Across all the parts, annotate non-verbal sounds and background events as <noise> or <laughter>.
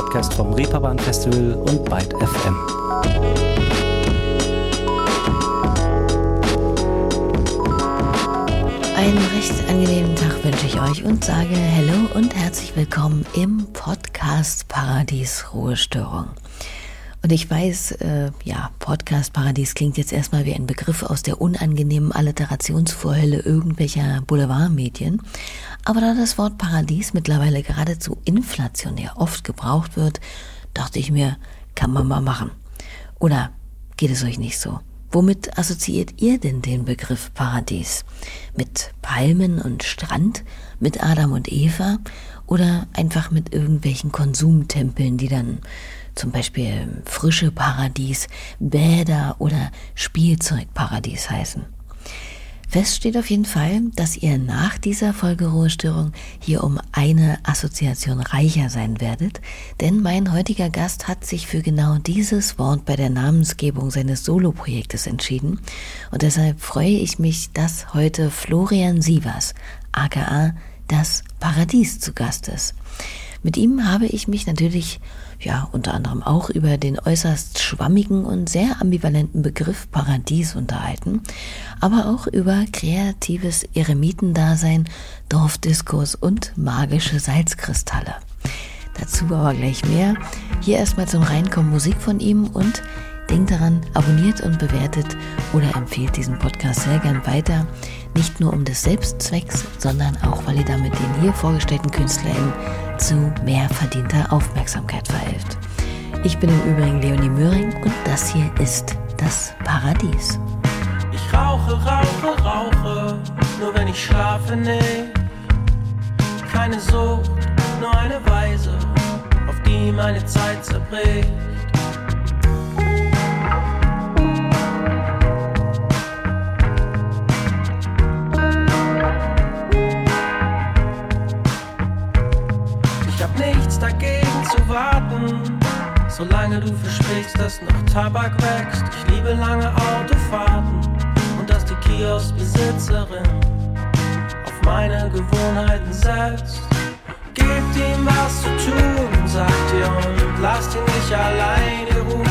Podcast vom Reeperbahn Festival und Byte FM. Einen recht angenehmen Tag wünsche ich euch und sage Hallo und herzlich willkommen im Podcast Paradies Ruhestörung. Und ich weiß, äh, ja, Podcast Paradies klingt jetzt erstmal wie ein Begriff aus der unangenehmen Alliterationsvorhölle irgendwelcher Boulevardmedien. Aber da das Wort Paradies mittlerweile geradezu inflationär oft gebraucht wird, dachte ich mir, kann man mal machen. Oder geht es euch nicht so? Womit assoziiert ihr denn den Begriff Paradies? Mit Palmen und Strand? Mit Adam und Eva? Oder einfach mit irgendwelchen Konsumtempeln, die dann zum Beispiel frische Paradies, Bäder oder Spielzeugparadies heißen? Fest steht auf jeden Fall, dass ihr nach dieser Folge Ruhestörung hier um eine Assoziation reicher sein werdet, denn mein heutiger Gast hat sich für genau dieses Wort bei der Namensgebung seines Soloprojektes entschieden und deshalb freue ich mich, dass heute Florian Sievers, aka das Paradies zu Gast ist. Mit ihm habe ich mich natürlich ja unter anderem auch über den äußerst schwammigen und sehr ambivalenten Begriff Paradies unterhalten, aber auch über kreatives Eremitendasein, Dorfdiskos und magische Salzkristalle. Dazu aber gleich mehr. Hier erstmal zum Reinkommen Musik von ihm und denkt daran, abonniert und bewertet oder empfehlt diesen Podcast sehr gern weiter. Nicht nur um des Selbstzwecks, sondern auch, weil ihr damit den hier vorgestellten KünstlerInnen zu mehr verdienter Aufmerksamkeit verhilft. Ich bin im Übrigen Leonie Möhring und das hier ist das Paradies. Ich rauche, rauche, rauche, nur wenn ich schlafe, nee. Keine Sucht, nur eine Weise, auf die meine Zeit zerbricht. Solange du versprichst, dass noch Tabak wächst. Ich liebe lange Autofahrten und dass die Kioskbesitzerin auf meine Gewohnheiten setzt. Gebt ihm was zu tun, sagt ihr, und lasst ihn nicht alleine ruhen.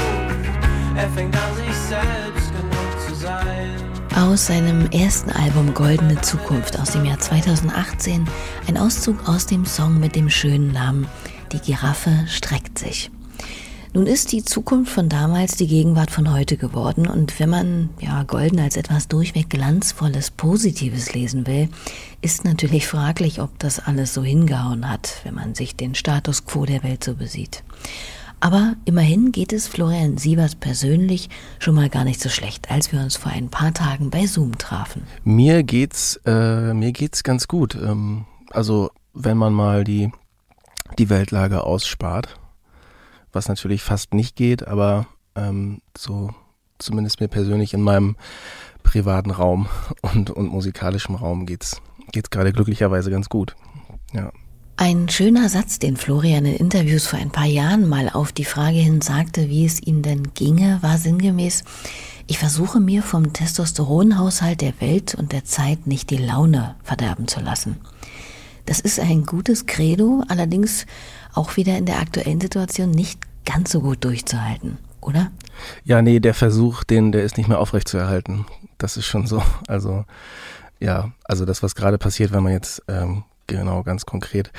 Er fängt an, sich selbst genug zu sein. Aus seinem ersten Album Goldene Zukunft aus dem Jahr 2018 ein Auszug aus dem Song mit dem schönen Namen Die Giraffe streckt sich. Nun ist die Zukunft von damals die Gegenwart von heute geworden und wenn man ja Golden als etwas durchweg glanzvolles, positives lesen will, ist natürlich fraglich, ob das alles so hingehauen hat, wenn man sich den Status quo der Welt so besieht. Aber immerhin geht es Florian Sievers persönlich schon mal gar nicht so schlecht, als wir uns vor ein paar Tagen bei Zoom trafen. Mir geht's, äh, mir geht's ganz gut. Ähm, also wenn man mal die die Weltlage ausspart was natürlich fast nicht geht, aber ähm, so zumindest mir persönlich in meinem privaten Raum <laughs> und, und musikalischen Raum geht's geht's gerade glücklicherweise ganz gut. Ja. Ein schöner Satz, den Florian in Interviews vor ein paar Jahren mal auf die Frage hin sagte, wie es ihm denn ginge, war sinngemäß, ich versuche mir vom Testosteronhaushalt der Welt und der Zeit nicht die Laune verderben zu lassen. Das ist ein gutes Credo, allerdings auch wieder in der aktuellen Situation nicht ganz so gut durchzuhalten, oder? Ja, nee, der Versuch, den, der ist nicht mehr aufrechtzuerhalten. Das ist schon so. Also, ja, also das, was gerade passiert, wenn man jetzt ähm, genau ganz konkret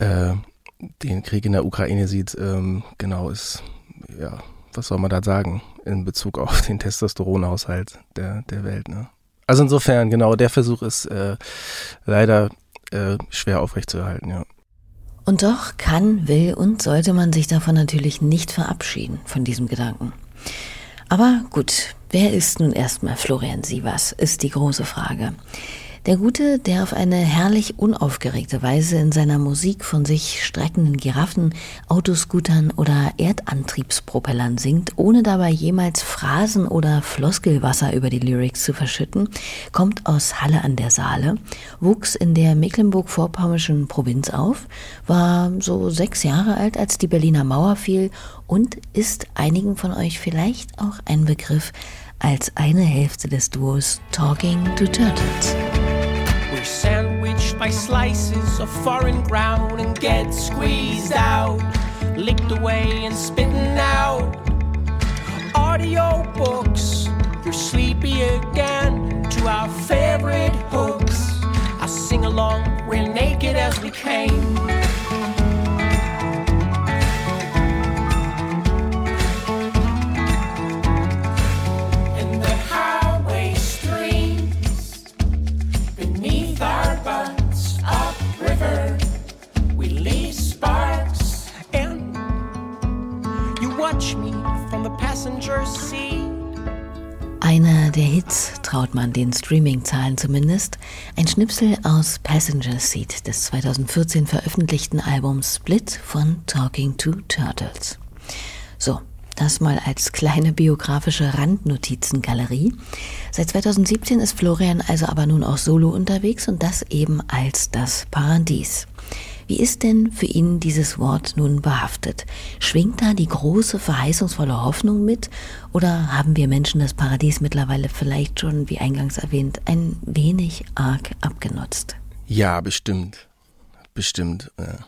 äh, den Krieg in der Ukraine sieht, ähm, genau ist, ja, was soll man da sagen in Bezug auf den Testosteronhaushalt der, der Welt, ne? Also insofern, genau, der Versuch ist äh, leider äh, schwer aufrechtzuerhalten, ja. Und doch kann, will und sollte man sich davon natürlich nicht verabschieden, von diesem Gedanken. Aber gut, wer ist nun erstmal Florian Sievers, ist die große Frage. Der Gute, der auf eine herrlich unaufgeregte Weise in seiner Musik von sich streckenden Giraffen, Autoscootern oder Erdantriebspropellern singt, ohne dabei jemals Phrasen oder Floskelwasser über die Lyrics zu verschütten, kommt aus Halle an der Saale, wuchs in der Mecklenburg-Vorpommischen Provinz auf, war so sechs Jahre alt, als die Berliner Mauer fiel und ist einigen von euch vielleicht auch ein Begriff als eine Hälfte des Duos Talking to Turtles. We're by slices of foreign ground and get squeezed out licked away and spitting out audio books. You're sleepy again to our favorite hooks. I sing along, we're naked as we came. Einer der Hits traut man den Streaming-Zahlen zumindest. Ein Schnipsel aus Passenger Seat des 2014 veröffentlichten Albums Split von Talking to Turtles. So, das mal als kleine biografische Randnotizengalerie. Seit 2017 ist Florian also aber nun auch solo unterwegs und das eben als das Paradies. Wie ist denn für ihn dieses Wort nun behaftet? Schwingt da die große, verheißungsvolle Hoffnung mit? Oder haben wir Menschen das Paradies mittlerweile vielleicht schon, wie eingangs erwähnt, ein wenig arg abgenutzt? Ja, bestimmt. Bestimmt. Ja.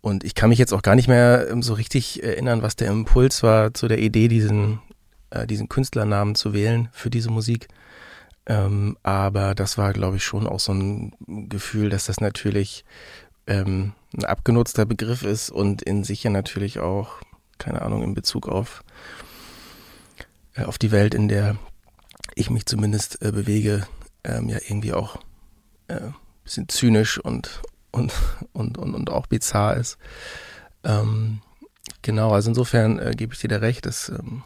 Und ich kann mich jetzt auch gar nicht mehr ähm, so richtig erinnern, was der Impuls war zu der Idee, diesen, äh, diesen Künstlernamen zu wählen für diese Musik. Ähm, aber das war, glaube ich, schon auch so ein Gefühl, dass das natürlich ähm, ein abgenutzter Begriff ist und in sich ja natürlich auch, keine Ahnung, in Bezug auf, äh, auf die Welt, in der ich mich zumindest äh, bewege, ähm, ja irgendwie auch äh, bisschen zynisch und, und, und, und, und auch bizarr ist. Ähm, genau, also insofern äh, gebe ich dir da recht, das ähm,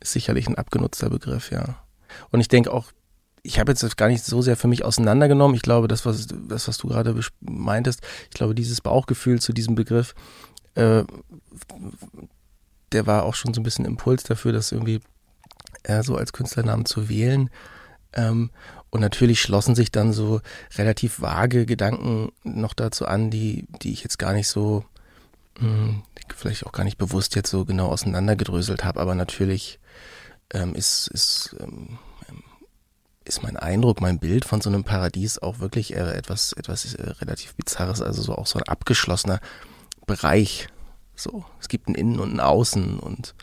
ist sicherlich ein abgenutzter Begriff, ja. Und ich denke auch, ich habe jetzt gar nicht so sehr für mich auseinandergenommen. Ich glaube, das, was, das, was du gerade meintest, ich glaube, dieses Bauchgefühl zu diesem Begriff, äh, der war auch schon so ein bisschen Impuls dafür, das irgendwie äh, so als Künstlernamen zu wählen. Ähm, und natürlich schlossen sich dann so relativ vage Gedanken noch dazu an, die, die ich jetzt gar nicht so, mh, hm, vielleicht auch gar nicht bewusst jetzt so genau auseinandergedröselt habe, aber natürlich ähm, ist, ist ähm, ist mein Eindruck, mein Bild von so einem Paradies auch wirklich etwas, etwas äh, relativ Bizarres, also so auch so ein abgeschlossener Bereich. So, es gibt ein Innen und ein Außen und,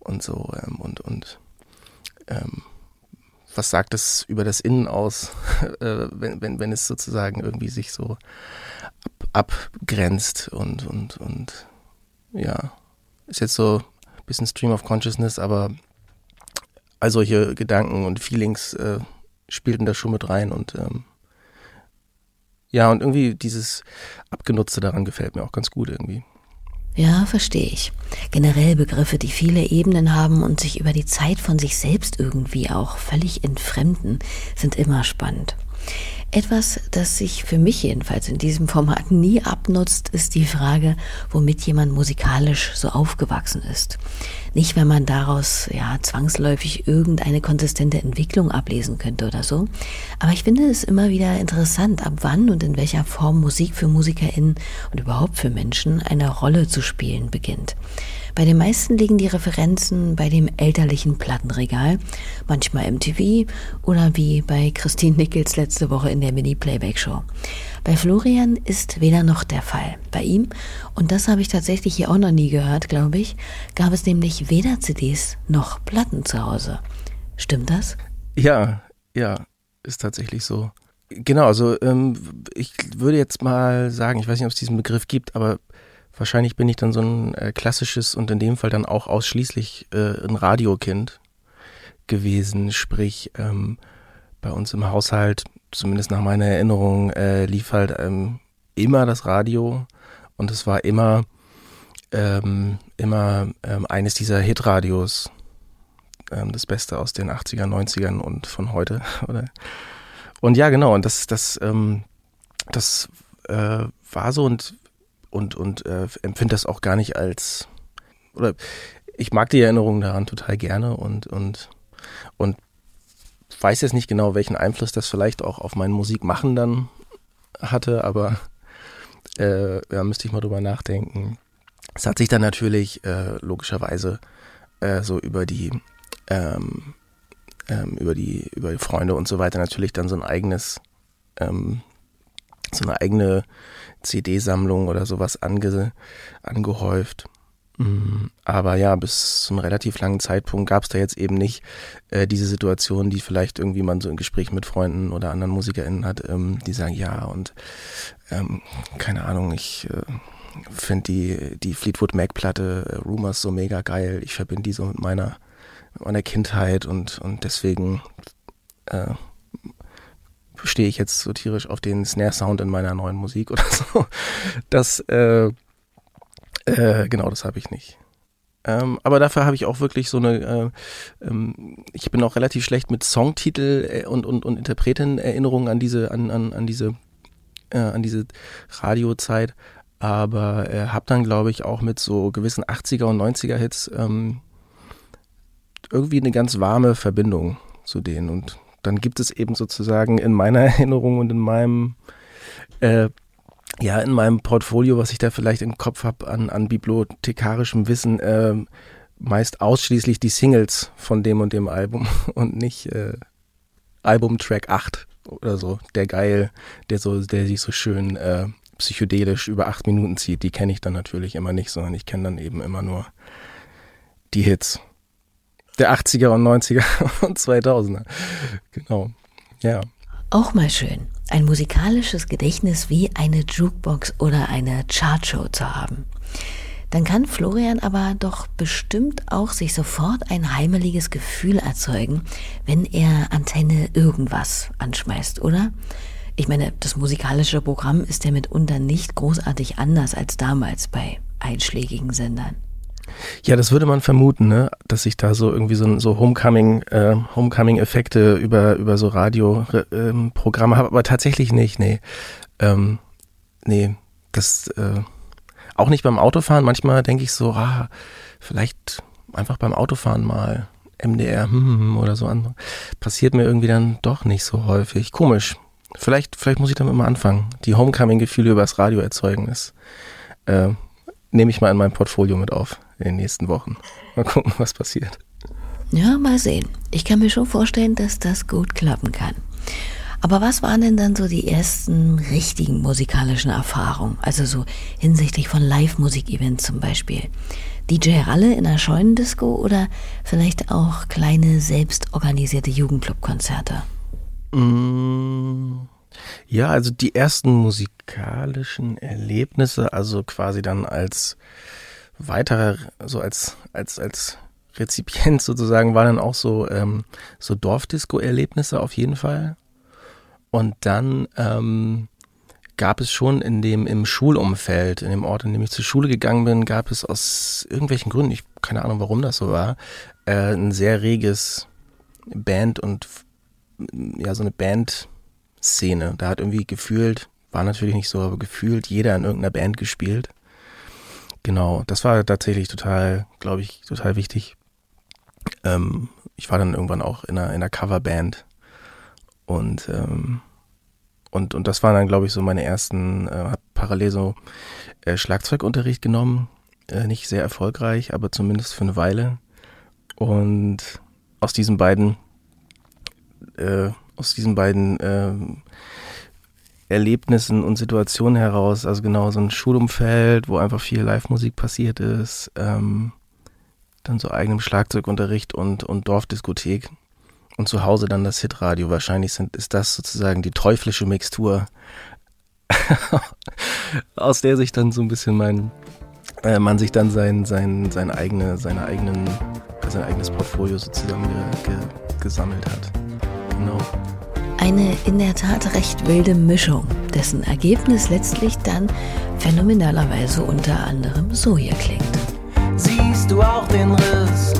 und so, ähm, und, und ähm, was sagt es über das Innen aus, <laughs> äh, wenn, wenn, wenn es sozusagen irgendwie sich so ab, abgrenzt und, und, und ja, ist jetzt so ein bisschen Stream of Consciousness, aber all solche Gedanken und Feelings äh, spielten da schon mit rein und ähm, ja, und irgendwie dieses Abgenutzte daran gefällt mir auch ganz gut irgendwie. Ja, verstehe ich. Generell Begriffe, die viele Ebenen haben und sich über die Zeit von sich selbst irgendwie auch völlig entfremden, sind immer spannend. Etwas, das sich für mich jedenfalls in diesem Format nie abnutzt, ist die Frage, womit jemand musikalisch so aufgewachsen ist. Nicht, wenn man daraus ja zwangsläufig irgendeine konsistente Entwicklung ablesen könnte oder so. Aber ich finde es immer wieder interessant, ab wann und in welcher Form Musik für MusikerInnen und überhaupt für Menschen eine Rolle zu spielen beginnt. Bei den meisten liegen die Referenzen bei dem elterlichen Plattenregal, manchmal MTV oder wie bei Christine Nichols letzte Woche in der Mini-Playback-Show. Bei Florian ist weder noch der Fall. Bei ihm, und das habe ich tatsächlich hier auch noch nie gehört, glaube ich, gab es nämlich weder CDs noch Platten zu Hause. Stimmt das? Ja, ja, ist tatsächlich so. Genau, also ähm, ich würde jetzt mal sagen, ich weiß nicht, ob es diesen Begriff gibt, aber Wahrscheinlich bin ich dann so ein äh, klassisches und in dem Fall dann auch ausschließlich äh, ein Radiokind gewesen. Sprich, ähm, bei uns im Haushalt, zumindest nach meiner Erinnerung, äh, lief halt ähm, immer das Radio und es war immer, ähm, immer ähm, eines dieser Hitradios. Ähm, das Beste aus den 80er, 90ern und von heute. <laughs> Oder? Und ja, genau, und das, das, ähm, das äh, war so und und, und äh, empfinde das auch gar nicht als, oder ich mag die Erinnerungen daran total gerne und, und, und weiß jetzt nicht genau, welchen Einfluss das vielleicht auch auf mein Musikmachen dann hatte, aber äh, ja, müsste ich mal drüber nachdenken. Es hat sich dann natürlich äh, logischerweise äh, so über die ähm, ähm, über die über die Freunde und so weiter natürlich dann so ein eigenes ähm, so eine eigene CD-Sammlung oder sowas ange, angehäuft. Mhm. Aber ja, bis zum relativ langen Zeitpunkt gab es da jetzt eben nicht äh, diese Situation, die vielleicht irgendwie man so in Gesprächen mit Freunden oder anderen MusikerInnen hat, ähm, die sagen, ja, und ähm, keine Ahnung, ich äh, finde die, die Fleetwood Mac-Platte äh, Rumors so mega geil. Ich verbinde die so mit meiner, mit meiner Kindheit und, und deswegen äh, stehe ich jetzt so tierisch auf den Snare-Sound in meiner neuen Musik oder <laughs> so. Das, äh, äh, genau, das habe ich nicht. Ähm, aber dafür habe ich auch wirklich so eine, äh, ähm, ich bin auch relativ schlecht mit Songtitel äh, und, und, und Interpretenerinnerungen an diese, an, an, an diese, äh, an diese Radiozeit. Aber äh, habe dann, glaube ich, auch mit so gewissen 80er und 90er Hits ähm, irgendwie eine ganz warme Verbindung zu denen. Und dann gibt es eben sozusagen in meiner <laughs> Erinnerung und in meinem äh, ja, in meinem Portfolio, was ich da vielleicht im Kopf habe an, an bibliothekarischem Wissen, äh, meist ausschließlich die Singles von dem und dem Album <laughs> und nicht äh, Album-Track 8 oder so. Der geil, der so, der sich so schön äh, psychedelisch über acht Minuten zieht. Die kenne ich dann natürlich immer nicht, sondern ich kenne dann eben immer nur die Hits der 80er und 90er <laughs> und 2000er. Genau. Ja. Auch mal schön, ein musikalisches Gedächtnis wie eine Jukebox oder eine Chartshow zu haben. Dann kann Florian aber doch bestimmt auch sich sofort ein heimeliges Gefühl erzeugen, wenn er Antenne irgendwas anschmeißt, oder? Ich meine, das musikalische Programm ist ja mitunter nicht großartig anders als damals bei einschlägigen Sendern. Ja, das würde man vermuten, ne? dass sich da so irgendwie so, so Homecoming, äh, Homecoming-Effekte über, über so Radioprogramme ähm, habe, aber tatsächlich nicht, nee. Ähm, nee, das äh, auch nicht beim Autofahren. Manchmal denke ich so, ah, vielleicht einfach beim Autofahren mal MDR hm, hm, hm, oder so an. Passiert mir irgendwie dann doch nicht so häufig. Komisch. Vielleicht, vielleicht muss ich damit mal anfangen. Die Homecoming-Gefühle übers Radio erzeugen. Das äh, nehme ich mal in mein Portfolio mit auf in den nächsten Wochen. Mal gucken, was passiert. Ja, mal sehen. Ich kann mir schon vorstellen, dass das gut klappen kann. Aber was waren denn dann so die ersten richtigen musikalischen Erfahrungen? Also so hinsichtlich von Live-Musik-Events zum Beispiel. DJ Ralle in einer Scheunendisco oder vielleicht auch kleine selbstorganisierte Jugendclub-Konzerte? Mm, ja, also die ersten musikalischen Erlebnisse, also quasi dann als weiterer, so als, als, als Rezipient sozusagen, waren dann auch so, ähm, so Dorfdisco-Erlebnisse auf jeden Fall. Und dann ähm, gab es schon in dem, im Schulumfeld, in dem Ort, in dem ich zur Schule gegangen bin, gab es aus irgendwelchen Gründen, ich keine Ahnung, warum das so war, äh, ein sehr reges Band und ja, so eine Band-Szene. Da hat irgendwie gefühlt, war natürlich nicht so, aber gefühlt jeder in irgendeiner Band gespielt. Genau, das war tatsächlich total, glaube ich, total wichtig. Ähm, ich war dann irgendwann auch in einer, in einer Coverband und, ähm, und, und das waren dann, glaube ich, so meine ersten, äh, habe parallel so äh, Schlagzeugunterricht genommen. Äh, nicht sehr erfolgreich, aber zumindest für eine Weile. Und aus diesen beiden, äh, aus diesen beiden äh, Erlebnissen und Situationen heraus, also genau so ein Schulumfeld, wo einfach viel Live-Musik passiert ist, ähm, dann so eigenem Schlagzeugunterricht und, und Dorfdiskothek und zu Hause dann das Hitradio. Wahrscheinlich sind, ist das sozusagen die teuflische Mixtur, <laughs> aus der sich dann so ein bisschen mein, äh, man sich dann sein, sein, sein eigene, seine eigenen, sein eigenes Portfolio sozusagen ge, ge, gesammelt hat. Genau. Eine in der Tat recht wilde Mischung, dessen Ergebnis letztlich dann phänomenalerweise unter anderem so hier klingt. Siehst du auch den Riss,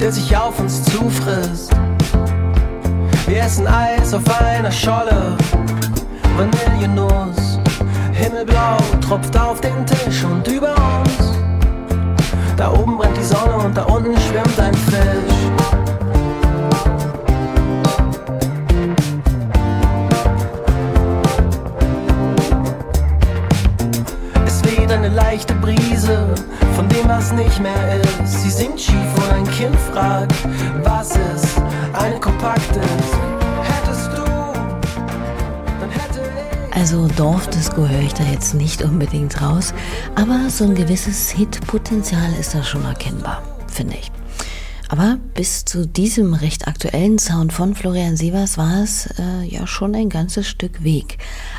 der sich auf uns zufrisst? Wir essen Eis auf einer Scholle, Vanillenuss, Himmelblau tropft auf den Tisch und über uns. Da oben brennt die Sonne und da unten schwimmt ein Fisch. Leichte Brise von dem, was nicht mehr ist. Sie singt schief und ein Kind fragt, was ist eine kompaktes? Hättest du, dann hätte Also Dorfdisco höre ich da jetzt nicht unbedingt raus, aber so ein gewisses Hitpotenzial ist da schon erkennbar, finde ich. Aber bis zu diesem recht aktuellen Sound von Florian Sievers war es äh, ja schon ein ganzes Stück Weg.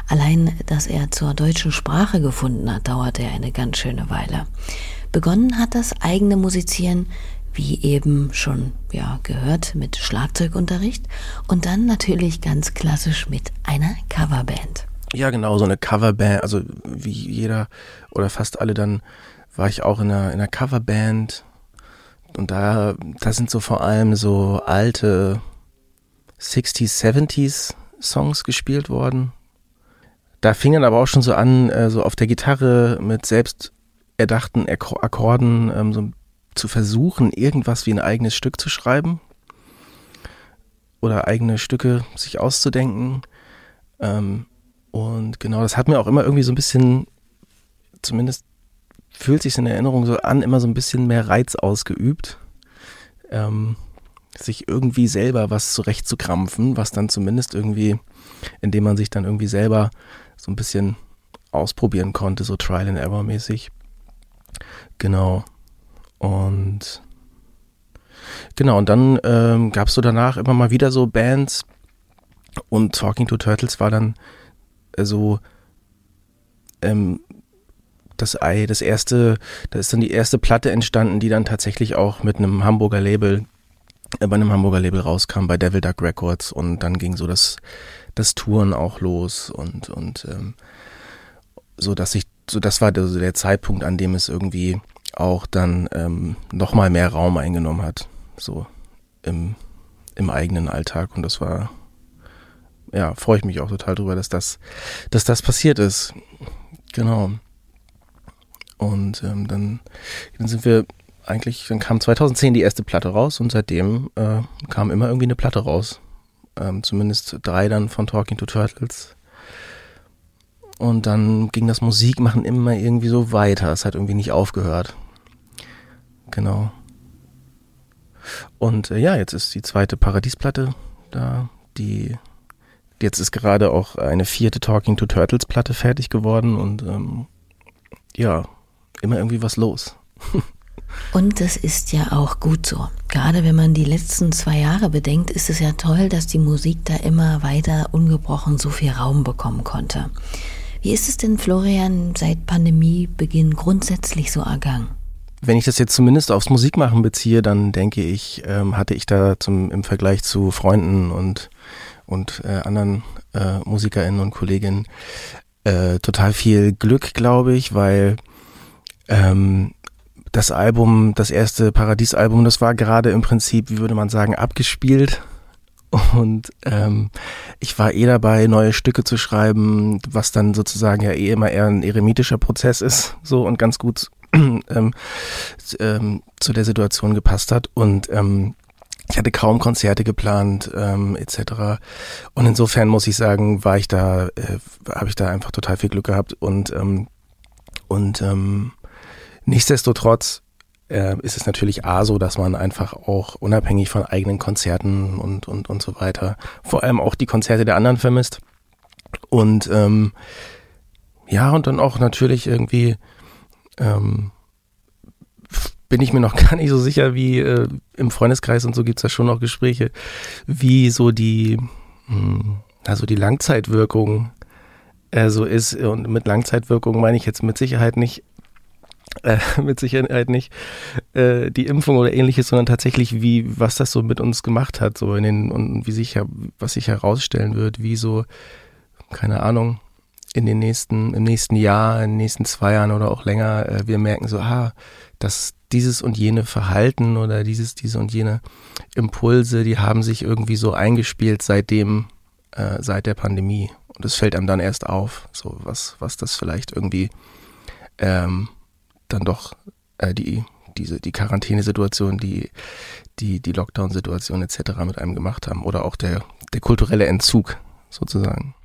Allein, dass er zur deutschen Sprache gefunden hat, dauerte eine ganz schöne Weile. Begonnen hat das eigene Musizieren, wie eben schon ja, gehört, mit Schlagzeugunterricht und dann natürlich ganz klassisch mit einer Coverband. Ja, genau, so eine Coverband, also wie jeder oder fast alle dann war ich auch in einer, in einer Coverband und da, da sind so vor allem so alte 60s, 70s Songs gespielt worden. Da fing dann aber auch schon so an, äh, so auf der Gitarre mit selbst erdachten Akkorden ähm, so zu versuchen, irgendwas wie ein eigenes Stück zu schreiben oder eigene Stücke sich auszudenken. Ähm, und genau, das hat mir auch immer irgendwie so ein bisschen, zumindest fühlt sich in Erinnerung so an, immer so ein bisschen mehr Reiz ausgeübt, ähm, sich irgendwie selber was zurechtzukrampfen, was dann zumindest irgendwie, indem man sich dann irgendwie selber so ein bisschen ausprobieren konnte, so Trial and Error mäßig. Genau. Und genau, und dann ähm, gab es so danach immer mal wieder so Bands und Talking to Turtles war dann äh, so ähm, das Ei, das erste, da ist dann die erste Platte entstanden, die dann tatsächlich auch mit einem Hamburger Label, äh, bei einem Hamburger Label rauskam, bei Devil Duck Records und dann ging so das, das Touren auch los und, und ähm, so dass ich, so das war der, der Zeitpunkt, an dem es irgendwie auch dann ähm, nochmal mehr Raum eingenommen hat, so im, im eigenen Alltag und das war ja, freue ich mich auch total drüber, dass das, dass das passiert ist. Genau. Und ähm, dann, dann sind wir eigentlich, dann kam 2010 die erste Platte raus und seitdem äh, kam immer irgendwie eine Platte raus. Ähm, zumindest drei dann von Talking to Turtles. Und dann ging das Musikmachen immer irgendwie so weiter. Es hat irgendwie nicht aufgehört. Genau. Und äh, ja, jetzt ist die zweite Paradiesplatte da, die jetzt ist gerade auch eine vierte Talking to Turtles Platte fertig geworden und ähm, ja, immer irgendwie was los. Und das ist ja auch gut so. Gerade wenn man die letzten zwei Jahre bedenkt, ist es ja toll, dass die Musik da immer weiter ungebrochen so viel Raum bekommen konnte. Wie ist es denn, Florian, seit Pandemiebeginn grundsätzlich so ergangen? Wenn ich das jetzt zumindest aufs Musikmachen beziehe, dann denke ich, ähm, hatte ich da zum, im Vergleich zu Freunden und, und äh, anderen äh, MusikerInnen und Kolleginnen äh, total viel Glück, glaube ich, weil ähm, das Album, das erste Paradiesalbum, das war gerade im Prinzip, wie würde man sagen, abgespielt. Und ähm, ich war eh dabei, neue Stücke zu schreiben, was dann sozusagen ja eh immer eher ein eremitischer Prozess ist, so und ganz gut <clears throat> ähm, ähm, zu der Situation gepasst hat. Und ähm, ich hatte kaum Konzerte geplant, ähm, etc. Und insofern muss ich sagen, war ich da, äh, habe ich da einfach total viel Glück gehabt und ähm, und ähm, Nichtsdestotrotz äh, ist es natürlich A so, dass man einfach auch unabhängig von eigenen Konzerten und, und, und so weiter, vor allem auch die Konzerte der anderen vermisst. Und ähm, ja, und dann auch natürlich irgendwie ähm, bin ich mir noch <laughs> gar nicht so sicher, wie äh, im Freundeskreis und so gibt's da schon noch Gespräche, wie so die, mh, hm, also die Langzeitwirkung äh, so ist. Und mit Langzeitwirkung meine ich jetzt mit Sicherheit nicht äh, <laughs> mit Sicherheit nicht äh, die Impfung oder ähnliches, sondern tatsächlich, wie, was das so mit uns gemacht hat, so in den, und wie sich, was sich herausstellen wird, wie so, keine Ahnung, in den nächsten, im nächsten Jahr, in den nächsten zwei Jahren oder auch länger, äh, wir merken so, ah, dass dieses und jene Verhalten oder dieses, diese und jene Impulse, die haben sich irgendwie so eingespielt seitdem, äh, seit der Pandemie. Und es fällt einem dann erst auf, so was, was das vielleicht irgendwie ähm, dann doch äh, die, diese, die Quarantänesituation, die, die, die Lockdown-Situation etc. mit einem gemacht haben oder auch der, der kulturelle Entzug sozusagen.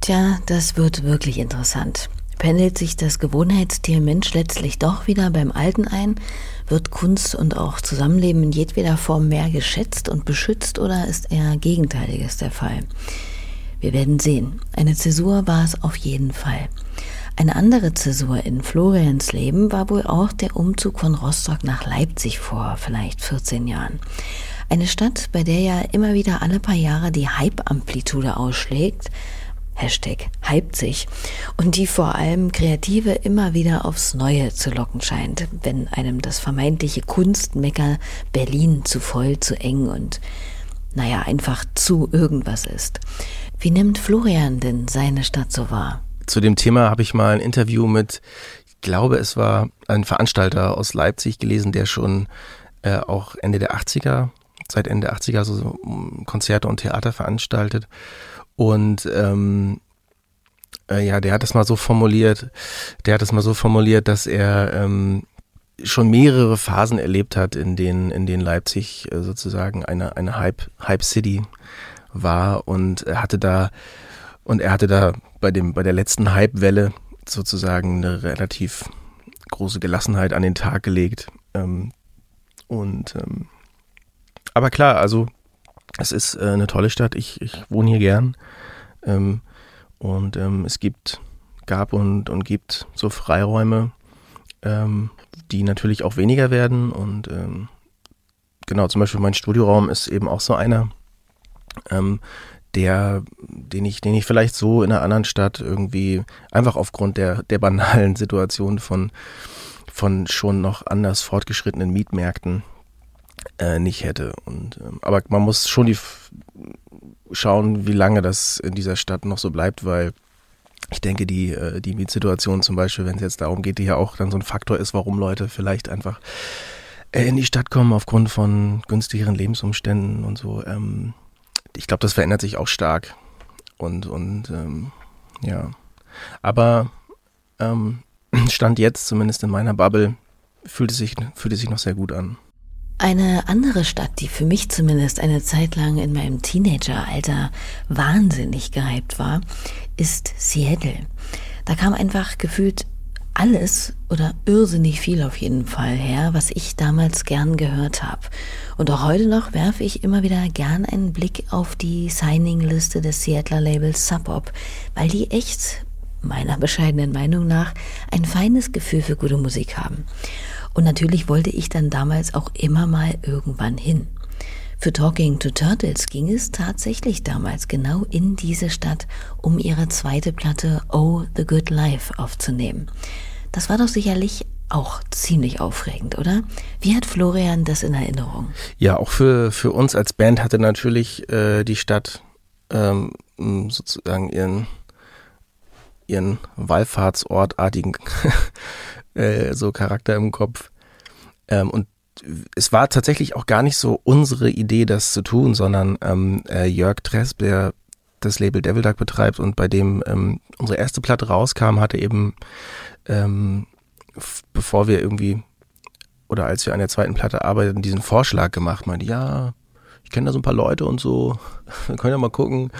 Tja, das wird wirklich interessant. Pendelt sich das Gewohnheitstier Mensch letztlich doch wieder beim Alten ein? Wird Kunst und auch Zusammenleben in jedweder Form mehr geschätzt und beschützt oder ist eher Gegenteiliges der Fall? Wir werden sehen. Eine Zäsur war es auf jeden Fall. Eine andere Zäsur in Florians Leben war wohl auch der Umzug von Rostock nach Leipzig vor vielleicht 14 Jahren. Eine Stadt, bei der ja immer wieder alle paar Jahre die Hype-Amplitude ausschlägt, Hashtag hypt sich und die vor allem Kreative immer wieder aufs Neue zu locken scheint, wenn einem das vermeintliche Kunstmecker Berlin zu voll, zu eng und naja, einfach zu irgendwas ist. Wie nimmt Florian denn seine Stadt so wahr? Zu dem Thema habe ich mal ein Interview mit, ich glaube, es war ein Veranstalter aus Leipzig gelesen, der schon äh, auch Ende der 80er, seit Ende der 80er so Konzerte und Theater veranstaltet. Und ähm, äh, ja, der hat es mal so formuliert, der hat es mal so formuliert, dass er ähm, schon mehrere Phasen erlebt hat, in denen, in denen Leipzig äh, sozusagen eine, eine Hype, Hype City war und hatte da und er hatte da bei dem, bei der letzten Hype-Welle sozusagen eine relativ große Gelassenheit an den Tag gelegt. Ähm, und ähm, aber klar, also es ist äh, eine tolle Stadt. Ich, ich wohne hier gern. Ähm, und ähm, es gibt, gab und, und gibt so Freiräume, ähm, die natürlich auch weniger werden. Und ähm, genau, zum Beispiel mein Studioraum ist eben auch so einer, ähm, der, den ich, den ich vielleicht so in einer anderen Stadt irgendwie einfach aufgrund der, der banalen Situation von, von schon noch anders fortgeschrittenen Mietmärkten äh, nicht hätte. Und, ähm, aber man muss schon die schauen, wie lange das in dieser Stadt noch so bleibt, weil ich denke, die, äh, die Mietsituation zum Beispiel, wenn es jetzt darum geht, die ja auch dann so ein Faktor ist, warum Leute vielleicht einfach äh, in die Stadt kommen aufgrund von günstigeren Lebensumständen und so. Ähm, ich glaube, das verändert sich auch stark. Und, und ähm, ja. Aber ähm, <clears throat> Stand jetzt, zumindest in meiner Bubble, fühlt es sich, fühlt sich noch sehr gut an. Eine andere Stadt, die für mich zumindest eine Zeit lang in meinem Teenageralter wahnsinnig gehypt war, ist Seattle. Da kam einfach gefühlt alles oder irrsinnig viel auf jeden Fall her, was ich damals gern gehört habe. Und auch heute noch werfe ich immer wieder gern einen Blick auf die Signing-Liste des Seattler Labels Sub weil die echt, meiner bescheidenen Meinung nach, ein feines Gefühl für gute Musik haben. Und natürlich wollte ich dann damals auch immer mal irgendwann hin. Für Talking to Turtles ging es tatsächlich damals genau in diese Stadt, um ihre zweite Platte Oh the Good Life aufzunehmen. Das war doch sicherlich auch ziemlich aufregend, oder? Wie hat Florian das in Erinnerung? Ja, auch für, für uns als Band hatte natürlich äh, die Stadt ähm, sozusagen ihren, ihren Wallfahrtsortartigen <laughs> äh, so Charakter im Kopf. Ähm, und es war tatsächlich auch gar nicht so unsere Idee, das zu tun, sondern ähm, äh, Jörg Tresp, der das Label Devil Duck betreibt und bei dem ähm, unsere erste Platte rauskam, hatte eben, ähm, bevor wir irgendwie oder als wir an der zweiten Platte arbeiteten, diesen Vorschlag gemacht, meinte, ja, ich kenne da so ein paar Leute und so, <laughs> wir können ja mal gucken.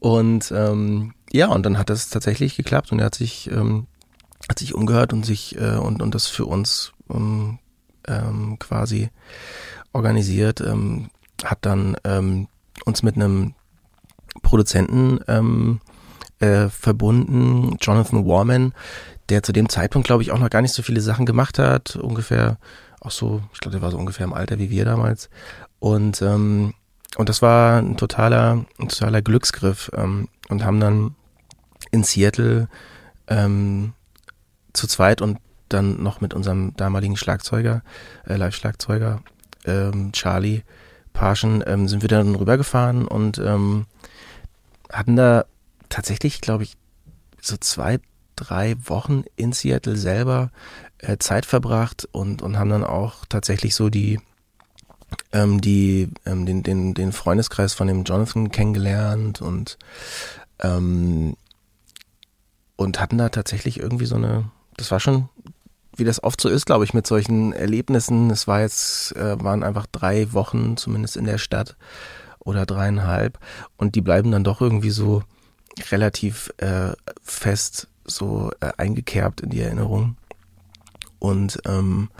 Und ähm, ja, und dann hat das tatsächlich geklappt und er hat sich ähm, hat sich umgehört und sich äh, und, und das für uns ähm, ähm, quasi organisiert, ähm, hat dann ähm, uns mit einem Produzenten ähm, äh, verbunden, Jonathan Warman, der zu dem Zeitpunkt, glaube ich, auch noch gar nicht so viele Sachen gemacht hat, ungefähr auch so, ich glaube, der war so ungefähr im Alter wie wir damals. Und ähm, und das war ein totaler, ein totaler Glücksgriff ähm, und haben dann in Seattle ähm, zu zweit und dann noch mit unserem damaligen Schlagzeuger, äh, Live-Schlagzeuger, ähm, Charlie Parschen, ähm, sind wir dann rübergefahren und ähm, hatten da tatsächlich, glaube ich, so zwei, drei Wochen in Seattle selber äh, Zeit verbracht und, und haben dann auch tatsächlich so die, ähm, die, ähm, den, den, den Freundeskreis von dem Jonathan kennengelernt und, ähm, und hatten da tatsächlich irgendwie so eine, das war schon, wie das oft so ist, glaube ich, mit solchen Erlebnissen. Es war jetzt, äh, waren einfach drei Wochen zumindest in der Stadt oder dreieinhalb und die bleiben dann doch irgendwie so relativ äh, fest so äh, eingekerbt in die Erinnerung. Und, ähm,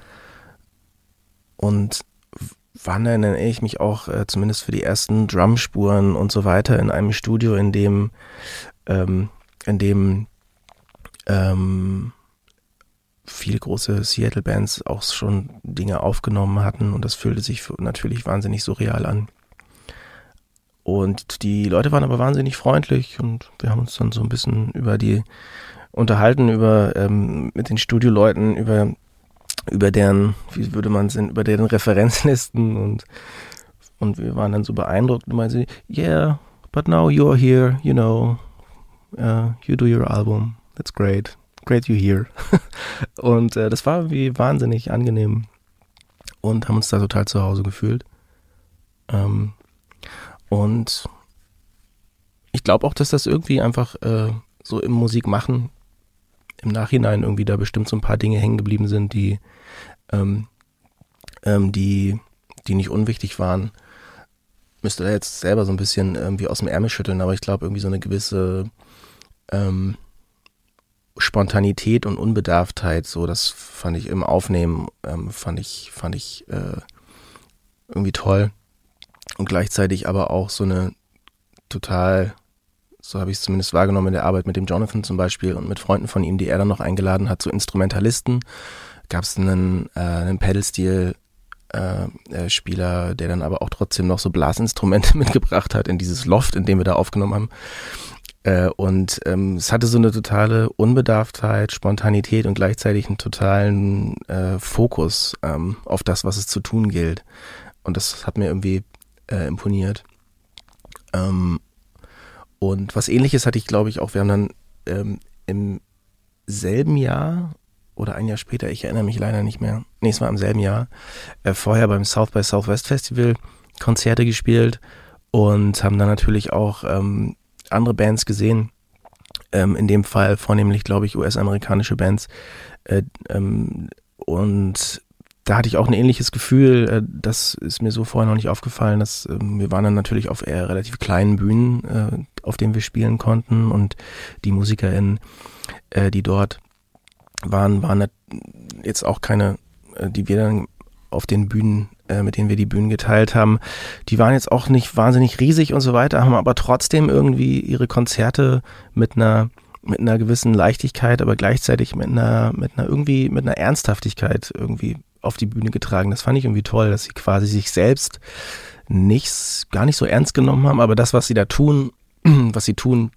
und dann, erinnere ich mich auch äh, zumindest für die ersten Drumspuren und so weiter in einem Studio, in dem, ähm, in dem ähm, viele große Seattle-Bands auch schon Dinge aufgenommen hatten und das fühlte sich natürlich wahnsinnig surreal an. Und die Leute waren aber wahnsinnig freundlich und wir haben uns dann so ein bisschen über die unterhalten, über ähm, mit den Studioleuten, über über deren, wie würde man es über deren Referenzlisten und und wir waren dann so beeindruckt und meinte yeah, but now you're here, you know, uh, you do your album, that's great, great you're here. <laughs> und äh, das war irgendwie wahnsinnig angenehm und haben uns da total zu Hause gefühlt. Ähm, und ich glaube auch, dass das irgendwie einfach äh, so im Musikmachen im Nachhinein irgendwie da bestimmt so ein paar Dinge hängen geblieben sind, die, ähm, ähm, die, die nicht unwichtig waren. Müsste da jetzt selber so ein bisschen irgendwie aus dem Ärmel schütteln, aber ich glaube irgendwie so eine gewisse ähm, Spontanität und Unbedarftheit, so das fand ich im Aufnehmen, ähm, fand ich, fand ich äh, irgendwie toll und gleichzeitig aber auch so eine total, so habe ich es zumindest wahrgenommen in der Arbeit mit dem Jonathan zum Beispiel und mit Freunden von ihm, die er dann noch eingeladen hat, so Instrumentalisten, gab es einen, äh, einen Pedal-Stil äh, äh, Spieler, der dann aber auch trotzdem noch so Blasinstrumente <laughs> mitgebracht hat in dieses Loft, in dem wir da aufgenommen haben. Äh, und ähm, es hatte so eine totale Unbedarftheit, Spontanität und gleichzeitig einen totalen äh, Fokus ähm, auf das, was es zu tun gilt. Und das hat mir irgendwie äh, imponiert. Ähm, und was ähnliches hatte ich, glaube ich, auch, wir haben dann ähm, im selben Jahr oder ein Jahr später, ich erinnere mich leider nicht mehr, nee, es war im selben Jahr, äh, vorher beim South by Southwest Festival Konzerte gespielt und haben dann natürlich auch ähm, andere Bands gesehen, ähm, in dem Fall vornehmlich, glaube ich, US-amerikanische Bands. Äh, ähm, und da hatte ich auch ein ähnliches Gefühl. Äh, das ist mir so vorher noch nicht aufgefallen. Dass, ähm, wir waren dann natürlich auf eher relativ kleinen Bühnen, äh, auf denen wir spielen konnten. Und die MusikerInnen, äh, die dort waren, waren jetzt auch keine, die wir dann auf den Bühnen, mit denen wir die Bühnen geteilt haben, die waren jetzt auch nicht wahnsinnig riesig und so weiter, haben aber trotzdem irgendwie ihre Konzerte mit einer mit einer gewissen Leichtigkeit, aber gleichzeitig mit einer, mit einer irgendwie, mit einer Ernsthaftigkeit irgendwie auf die Bühne getragen. Das fand ich irgendwie toll, dass sie quasi sich selbst nichts, gar nicht so ernst genommen haben, aber das, was sie da tun, <clears throat> was sie tun,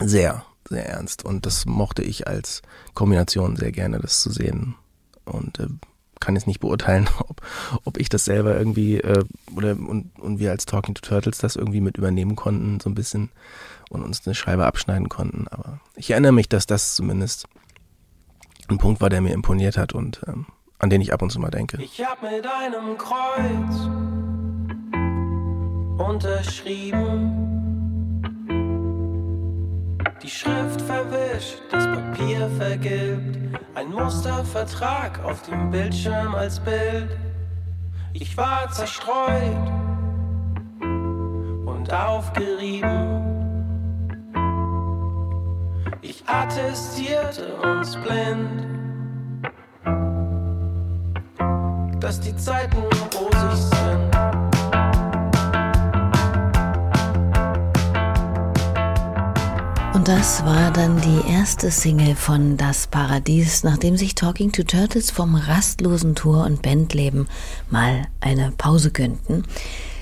sehr, sehr ernst. Und das mochte ich als Kombination sehr gerne, das zu sehen. Und äh, kann jetzt nicht beurteilen, <laughs> ob, ob ich das selber irgendwie äh, oder und, und wir als Talking to Turtles das irgendwie mit übernehmen konnten, so ein bisschen und uns eine Scheibe abschneiden konnten. Aber ich erinnere mich, dass das zumindest ein Punkt war, der mir imponiert hat und ähm, an den ich ab und zu mal denke. Ich hab mit einem Kreuz unterschrieben. Die Schrift verwischt, das Papier vergilbt. Ein Mustervertrag auf dem Bildschirm als Bild. Ich war zerstreut und aufgerieben. Ich attestierte uns blind. dass die Zeiten rosig sind. Und das war dann die erste Single von Das Paradies, nachdem sich Talking to Turtles vom rastlosen Tour- und Bandleben mal eine Pause gönnten.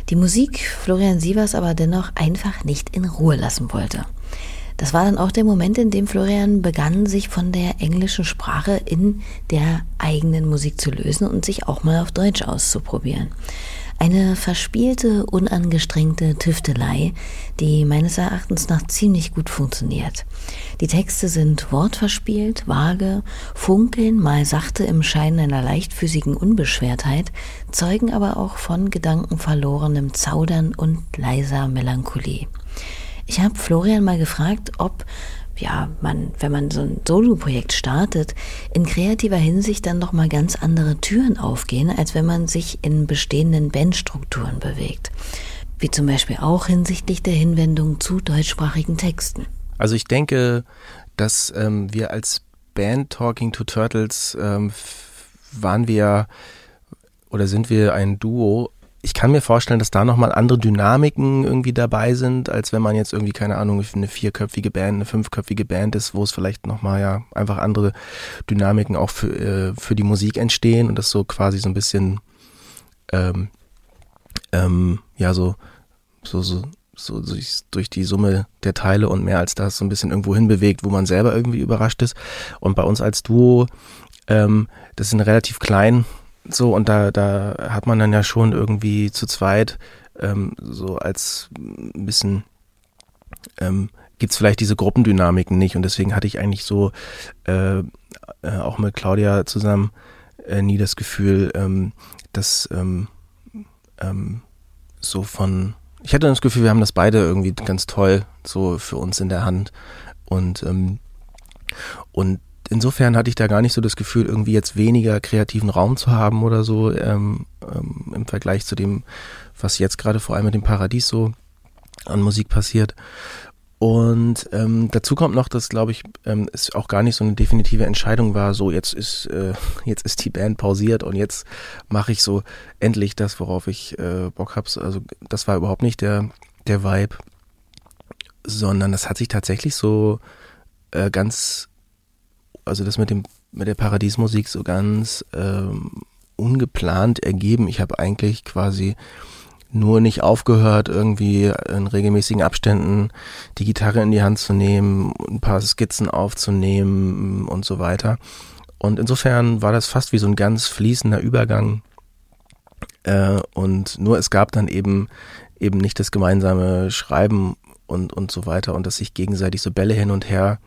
Die Musik Florian Sievers aber dennoch einfach nicht in Ruhe lassen wollte. Das war dann auch der Moment, in dem Florian begann, sich von der englischen Sprache in der eigenen Musik zu lösen und sich auch mal auf Deutsch auszuprobieren. Eine verspielte, unangestrengte Tüftelei, die meines Erachtens nach ziemlich gut funktioniert. Die Texte sind wortverspielt, vage, funkeln mal sachte im Schein einer leichtfüßigen Unbeschwertheit, zeugen aber auch von gedankenverlorenem Zaudern und leiser Melancholie. Ich habe Florian mal gefragt, ob ja, man, wenn man so ein Solo-Projekt startet, in kreativer Hinsicht dann noch mal ganz andere Türen aufgehen, als wenn man sich in bestehenden Bandstrukturen bewegt. Wie zum Beispiel auch hinsichtlich der Hinwendung zu deutschsprachigen Texten. Also ich denke, dass ähm, wir als Band Talking to Turtles ähm, waren wir oder sind wir ein Duo, ich kann mir vorstellen, dass da nochmal andere Dynamiken irgendwie dabei sind, als wenn man jetzt irgendwie, keine Ahnung, eine vierköpfige Band, eine fünfköpfige Band ist, wo es vielleicht nochmal ja einfach andere Dynamiken auch für, äh, für die Musik entstehen und das so quasi so ein bisschen, ähm, ähm, ja, so, so, so, so durch, durch die Summe der Teile und mehr als das so ein bisschen irgendwo hinbewegt, wo man selber irgendwie überrascht ist. Und bei uns als Duo, ähm, das sind relativ klein, so, und da, da hat man dann ja schon irgendwie zu zweit ähm, so als ein bisschen ähm, gibt es vielleicht diese Gruppendynamiken nicht. Und deswegen hatte ich eigentlich so äh, äh, auch mit Claudia zusammen äh, nie das Gefühl, ähm, dass ähm, ähm, so von ich hatte das Gefühl, wir haben das beide irgendwie ganz toll so für uns in der Hand. Und ähm, und insofern hatte ich da gar nicht so das Gefühl, irgendwie jetzt weniger kreativen Raum zu haben oder so ähm, ähm, im Vergleich zu dem, was jetzt gerade vor allem mit dem Paradies so an Musik passiert. Und ähm, dazu kommt noch, dass, glaube ich, ähm, es auch gar nicht so eine definitive Entscheidung war, so jetzt ist, äh, <laughs> jetzt ist die Band pausiert und jetzt mache ich so endlich das, worauf ich äh, Bock habe. Also das war überhaupt nicht der, der Vibe, sondern das hat sich tatsächlich so äh, ganz also das mit dem mit der Paradiesmusik so ganz ähm, ungeplant ergeben. Ich habe eigentlich quasi nur nicht aufgehört, irgendwie in regelmäßigen Abständen die Gitarre in die Hand zu nehmen, ein paar Skizzen aufzunehmen und so weiter. Und insofern war das fast wie so ein ganz fließender Übergang. Äh, und nur es gab dann eben eben nicht das gemeinsame Schreiben und, und so weiter und dass sich gegenseitig so Bälle hin und her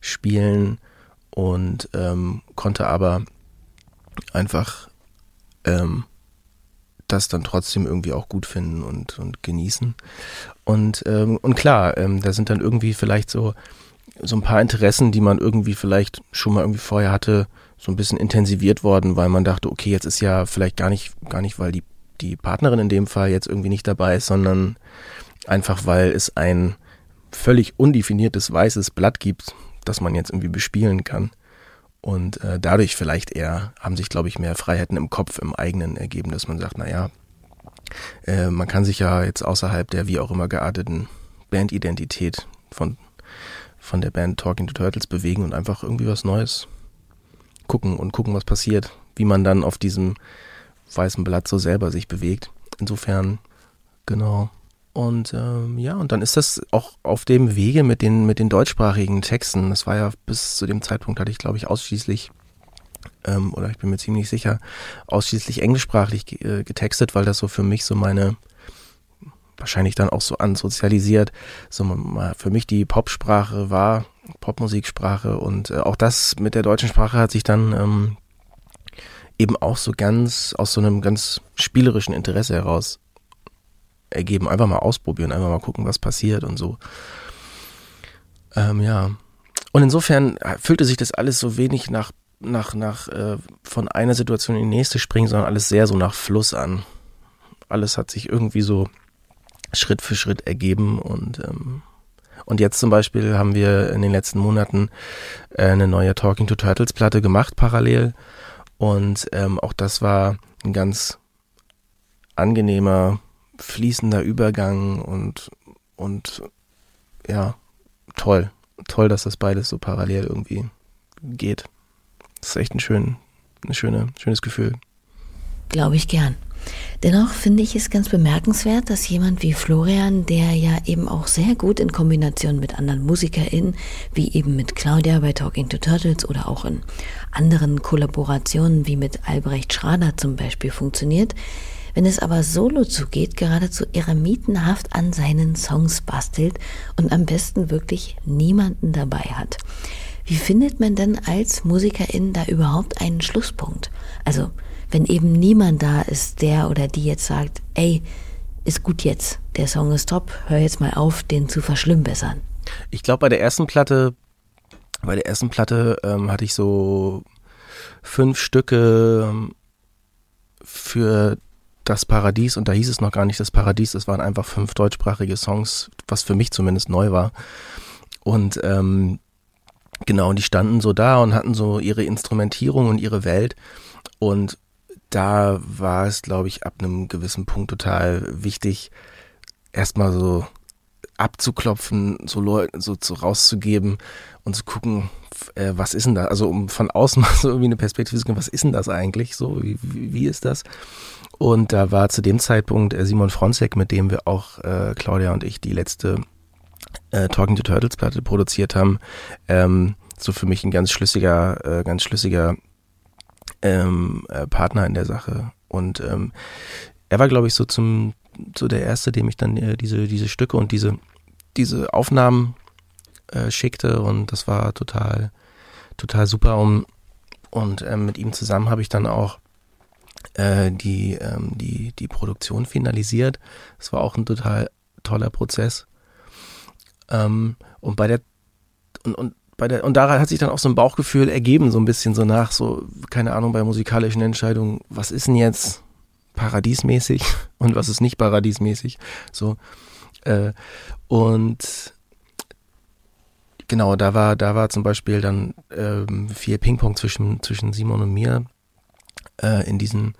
spielen und ähm, konnte aber einfach ähm, das dann trotzdem irgendwie auch gut finden und, und genießen. Und, ähm, und klar, ähm, da sind dann irgendwie vielleicht so, so ein paar Interessen, die man irgendwie vielleicht schon mal irgendwie vorher hatte, so ein bisschen intensiviert worden, weil man dachte, okay, jetzt ist ja vielleicht gar nicht, gar nicht, weil die, die Partnerin in dem Fall jetzt irgendwie nicht dabei ist, sondern einfach, weil es ein völlig undefiniertes weißes Blatt gibt, das man jetzt irgendwie bespielen kann. Und äh, dadurch vielleicht eher haben sich, glaube ich, mehr Freiheiten im Kopf, im eigenen ergeben, dass man sagt, naja, äh, man kann sich ja jetzt außerhalb der wie auch immer gearteten Bandidentität von, von der Band Talking to Turtles bewegen und einfach irgendwie was Neues gucken und gucken, was passiert, wie man dann auf diesem weißen Blatt so selber sich bewegt. Insofern, genau. Und ähm, ja, und dann ist das auch auf dem Wege mit den, mit den deutschsprachigen Texten. Das war ja bis zu dem Zeitpunkt hatte ich, glaube ich, ausschließlich, ähm, oder ich bin mir ziemlich sicher, ausschließlich englischsprachlich äh, getextet, weil das so für mich so meine, wahrscheinlich dann auch so ansozialisiert, so für mich die Popsprache war, Popmusiksprache und äh, auch das mit der deutschen Sprache hat sich dann ähm, eben auch so ganz aus so einem ganz spielerischen Interesse heraus ergeben. Einfach mal ausprobieren, einfach mal gucken, was passiert und so. Ähm, ja. Und insofern fühlte sich das alles so wenig nach, nach, nach äh, von einer Situation in die nächste springen, sondern alles sehr so nach Fluss an. Alles hat sich irgendwie so Schritt für Schritt ergeben und ähm, und jetzt zum Beispiel haben wir in den letzten Monaten äh, eine neue Talking to Turtles Platte gemacht parallel und ähm, auch das war ein ganz angenehmer fließender Übergang und, und ja, toll. Toll, dass das beides so parallel irgendwie geht. Das ist echt ein, schön, ein schöne, schönes Gefühl. Glaube ich gern. Dennoch finde ich es ganz bemerkenswert, dass jemand wie Florian, der ja eben auch sehr gut in Kombination mit anderen MusikerInnen, wie eben mit Claudia bei Talking to Turtles oder auch in anderen Kollaborationen wie mit Albrecht Schrader zum Beispiel funktioniert, wenn es aber solo zugeht, geradezu eremitenhaft an seinen Songs bastelt und am besten wirklich niemanden dabei hat. Wie findet man denn als Musikerin da überhaupt einen Schlusspunkt? Also, wenn eben niemand da ist, der oder die jetzt sagt, ey, ist gut jetzt, der Song ist top, hör jetzt mal auf, den zu verschlimmbessern. Ich glaube, bei der ersten Platte, bei der ersten Platte ähm, hatte ich so fünf Stücke ähm, für das Paradies und da hieß es noch gar nicht das Paradies, es waren einfach fünf deutschsprachige Songs, was für mich zumindest neu war. Und ähm, genau, die standen so da und hatten so ihre Instrumentierung und ihre Welt und da war es, glaube ich, ab einem gewissen Punkt total wichtig, erstmal so abzuklopfen, so Leuten so, so rauszugeben und zu gucken, äh, was ist denn da? Also um von außen <laughs> mal so irgendwie eine Perspektive zu geben, was ist denn das eigentlich? So, wie, wie, wie ist das? Und da war zu dem Zeitpunkt äh, Simon Fronzek, mit dem wir auch äh, Claudia und ich die letzte äh, Talking to Turtles Platte produziert haben, ähm, so für mich ein ganz schlüssiger, äh, ganz schlüssiger ähm, äh, Partner in der Sache. Und ähm, er war, glaube ich, so zum so der erste, dem ich dann äh, diese diese Stücke und diese diese Aufnahmen äh, schickte und das war total total super. Um, und ähm, mit ihm zusammen habe ich dann auch äh, die ähm, die die Produktion finalisiert. Das war auch ein total toller Prozess. Ähm, und bei der und, und bei der, und daran hat sich dann auch so ein Bauchgefühl ergeben, so ein bisschen so nach, so, keine Ahnung, bei musikalischen Entscheidungen, was ist denn jetzt paradiesmäßig <laughs> und was ist nicht paradiesmäßig? So. Äh, und genau, da war, da war zum Beispiel dann ähm, viel Ping-Pong zwischen, zwischen Simon und mir äh, in diesen,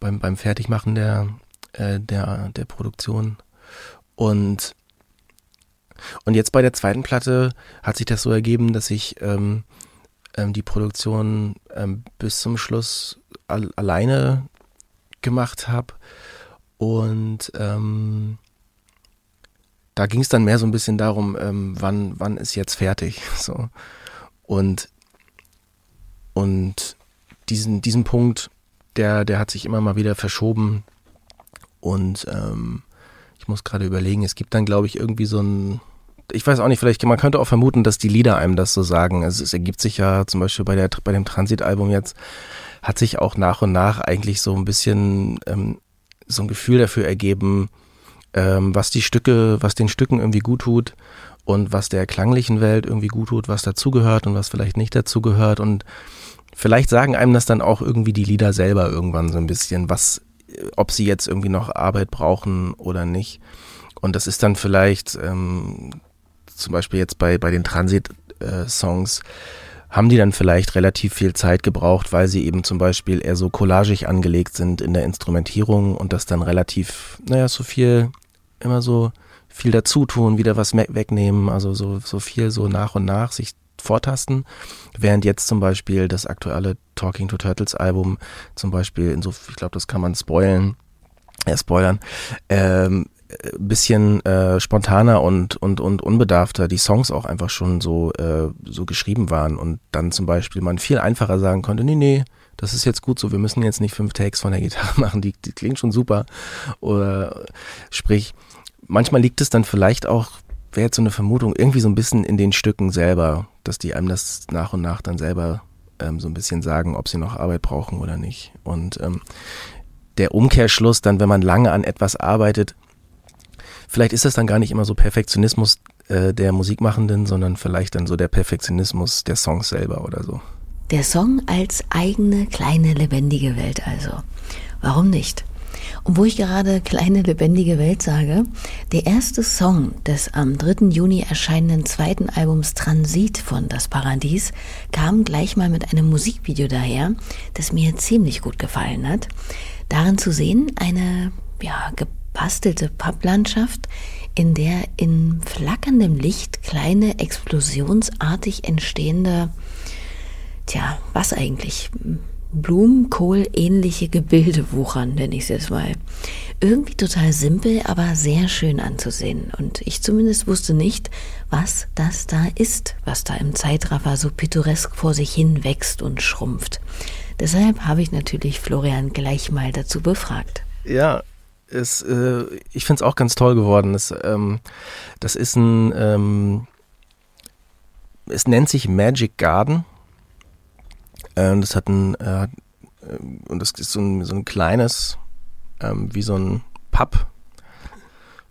beim, beim Fertigmachen der, äh, der, der Produktion. Und und jetzt bei der zweiten Platte hat sich das so ergeben, dass ich ähm, ähm, die Produktion ähm, bis zum Schluss al alleine gemacht habe. Und ähm, da ging es dann mehr so ein bisschen darum, ähm, wann, wann ist jetzt fertig. <laughs> So. Und, und diesen, diesen Punkt, der, der hat sich immer mal wieder verschoben. Und ähm, ich muss gerade überlegen, es gibt dann, glaube ich, irgendwie so ein, ich weiß auch nicht, vielleicht, man könnte auch vermuten, dass die Lieder einem das so sagen. Also es ergibt sich ja zum Beispiel bei, der, bei dem Transit-Album jetzt, hat sich auch nach und nach eigentlich so ein bisschen ähm, so ein Gefühl dafür ergeben, ähm, was die Stücke, was den Stücken irgendwie gut tut und was der klanglichen Welt irgendwie gut tut, was dazugehört und was vielleicht nicht dazugehört. Und vielleicht sagen einem das dann auch irgendwie die Lieder selber irgendwann so ein bisschen, was, ob sie jetzt irgendwie noch Arbeit brauchen oder nicht. Und das ist dann vielleicht ähm, zum Beispiel jetzt bei, bei den Transit-Songs, haben die dann vielleicht relativ viel Zeit gebraucht, weil sie eben zum Beispiel eher so collagig angelegt sind in der Instrumentierung und das dann relativ, naja, so viel, immer so viel dazu tun, wieder was wegnehmen, also so, so viel so nach und nach sich vortasten, während jetzt zum Beispiel das aktuelle Talking to Turtles Album zum Beispiel, in so, ich glaube, das kann man spoilen, äh, spoilern, ähm, bisschen äh, spontaner und, und, und unbedarfter die Songs auch einfach schon so, äh, so geschrieben waren und dann zum Beispiel man viel einfacher sagen konnte, nee, nee, das ist jetzt gut so, wir müssen jetzt nicht fünf Takes von der Gitarre <laughs> machen, die, die klingt schon super. Oder sprich, manchmal liegt es dann vielleicht auch, wäre jetzt so eine Vermutung, irgendwie so ein bisschen in den Stücken selber, dass die einem das nach und nach dann selber ähm, so ein bisschen sagen, ob sie noch Arbeit brauchen oder nicht. Und ähm, der Umkehrschluss dann, wenn man lange an etwas arbeitet, vielleicht ist das dann gar nicht immer so Perfektionismus äh, der Musikmachenden, sondern vielleicht dann so der Perfektionismus der Songs selber oder so. Der Song als eigene kleine lebendige Welt also. Warum nicht? Und wo ich gerade kleine lebendige Welt sage, der erste Song des am 3. Juni erscheinenden zweiten Albums Transit von Das Paradies kam gleich mal mit einem Musikvideo daher, das mir ziemlich gut gefallen hat. Darin zu sehen eine ja, gepastelte Papplandschaft, in der in flackerndem Licht kleine explosionsartig entstehende, tja, was eigentlich? Blumenkohl-ähnliche Gebilde wuchern, nenne ich es jetzt mal. Irgendwie total simpel, aber sehr schön anzusehen. Und ich zumindest wusste nicht, was das da ist, was da im Zeitraffer so pittoresk vor sich hin wächst und schrumpft. Deshalb habe ich natürlich Florian gleich mal dazu befragt. Ja, ist, äh, ich finde es auch ganz toll geworden. Es, ähm, das ist ein, ähm, es nennt sich Magic Garden. Äh, das hat ein, äh, und das ist so ein, so ein kleines, ähm, wie so ein Papp,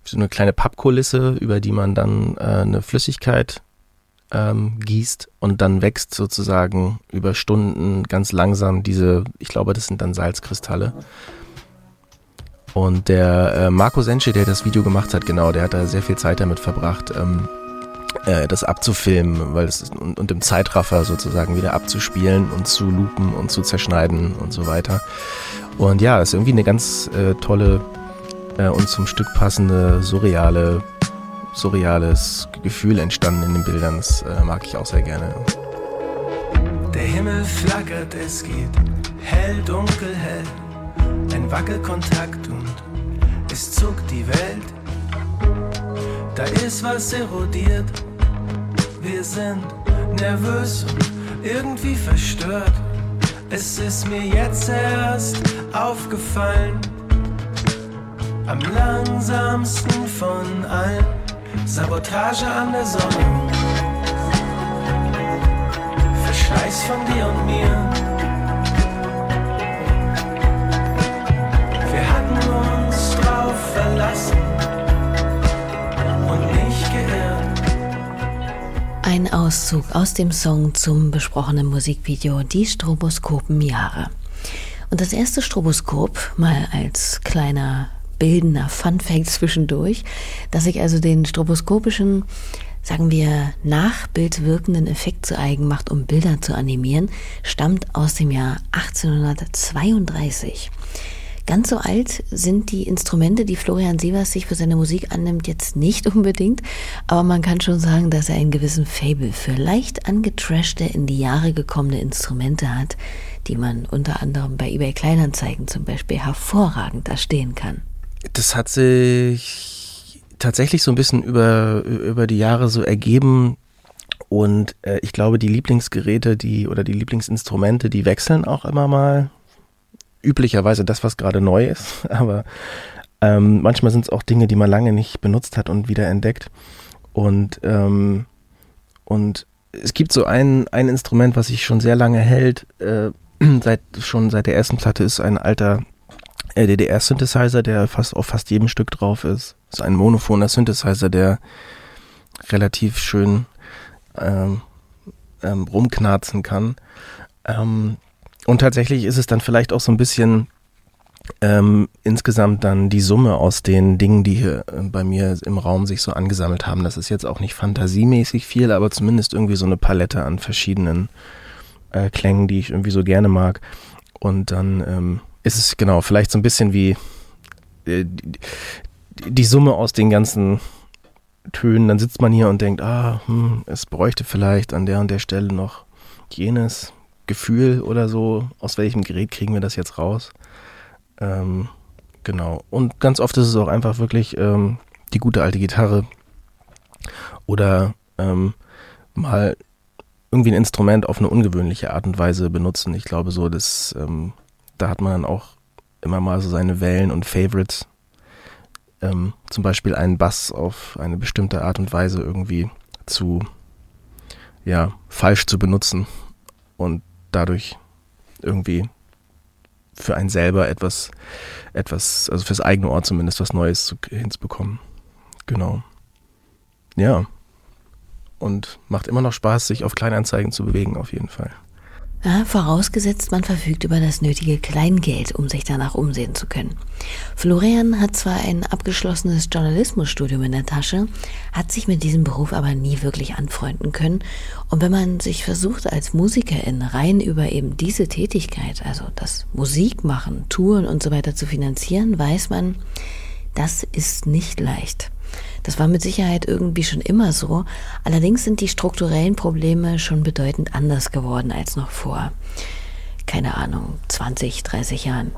so eine kleine Pappkulisse, über die man dann äh, eine Flüssigkeit ähm, gießt und dann wächst sozusagen über Stunden ganz langsam diese, ich glaube, das sind dann Salzkristalle. Und der äh, Marco Senche, der das Video gemacht hat, genau, der hat da sehr viel Zeit damit verbracht, ähm, äh, das abzufilmen, weil es und, und im Zeitraffer sozusagen wieder abzuspielen und zu lupen und zu zerschneiden und so weiter. Und ja, ist irgendwie eine ganz äh, tolle äh, und zum Stück passende surreale surreales Gefühl entstanden in den Bildern. Das äh, mag ich auch sehr gerne. Der Himmel flackert, es geht hell, dunkel, hell. Ein Wackelkontakt und es zuckt die Welt. Da ist was erodiert. Wir sind nervös und irgendwie verstört. Es ist mir jetzt erst aufgefallen. Am langsamsten von allen. Sabotage an der Sonne. Verschleiß von dir und mir. Verlassen und nicht geirrt. Ein Auszug aus dem Song zum besprochenen Musikvideo Die Stroboskopen-Jahre. Und das erste Stroboskop, mal als kleiner bildender Funfact zwischendurch, dass sich also den stroboskopischen, sagen wir, nachbildwirkenden Effekt zu eigen macht, um Bilder zu animieren, stammt aus dem Jahr 1832. Ganz so alt sind die Instrumente, die Florian Sievers sich für seine Musik annimmt, jetzt nicht <laughs> unbedingt, aber man kann schon sagen, dass er einen gewissen Fable für leicht angetrashte, in die Jahre gekommene Instrumente hat, die man unter anderem bei eBay Kleinanzeigen zum Beispiel hervorragend erstehen kann. Das hat sich tatsächlich so ein bisschen über, über die Jahre so ergeben. Und äh, ich glaube, die Lieblingsgeräte, die oder die Lieblingsinstrumente, die wechseln auch immer mal. Üblicherweise das, was gerade neu ist. <laughs> Aber ähm, manchmal sind es auch Dinge, die man lange nicht benutzt hat und wieder entdeckt. Und, ähm, und es gibt so ein, ein Instrument, was sich schon sehr lange hält, äh, <clears throat> seit, schon seit der ersten Platte, ist ein alter DDR-Synthesizer, der fast auf fast jedem Stück drauf ist. Ist ein monophoner Synthesizer, der relativ schön ähm, ähm, rumknarzen kann. Ähm, und tatsächlich ist es dann vielleicht auch so ein bisschen ähm, insgesamt dann die Summe aus den Dingen, die hier äh, bei mir im Raum sich so angesammelt haben. Das ist jetzt auch nicht fantasiemäßig viel, aber zumindest irgendwie so eine Palette an verschiedenen äh, Klängen, die ich irgendwie so gerne mag. Und dann ähm, ist es genau vielleicht so ein bisschen wie äh, die, die, Summe aus den ganzen Tönen. Dann sitzt man hier und denkt, ah, hm, es bräuchte vielleicht an der und der Stelle noch jenes Gefühl oder so. Aus welchem Gerät kriegen wir das jetzt raus? Ähm, genau. Und ganz oft ist es auch einfach wirklich ähm, die gute alte Gitarre oder ähm, mal irgendwie ein Instrument auf eine ungewöhnliche Art und Weise benutzen. Ich glaube so, dass ähm, da hat man dann auch immer mal so seine Wellen und Favorites. Ähm, zum Beispiel einen Bass auf eine bestimmte Art und Weise irgendwie zu, ja, falsch zu benutzen und dadurch irgendwie für einen selber etwas, etwas, also fürs eigene Ohr zumindest was Neues zu, hinzubekommen. Genau. Ja. Und macht immer noch Spaß, sich auf Kleinanzeigen zu bewegen, auf jeden Fall. Ja, vorausgesetzt, man verfügt über das nötige Kleingeld, um sich danach umsehen zu können. Florian hat zwar ein abgeschlossenes Journalismusstudium in der Tasche, hat sich mit diesem Beruf aber nie wirklich anfreunden können. Und wenn man sich versucht, als Musikerin rein über eben diese Tätigkeit, also das Musikmachen, Touren und so weiter zu finanzieren, weiß man, das ist nicht leicht. Das war mit Sicherheit irgendwie schon immer so. Allerdings sind die strukturellen Probleme schon bedeutend anders geworden als noch vor, keine Ahnung, 20, 30 Jahren.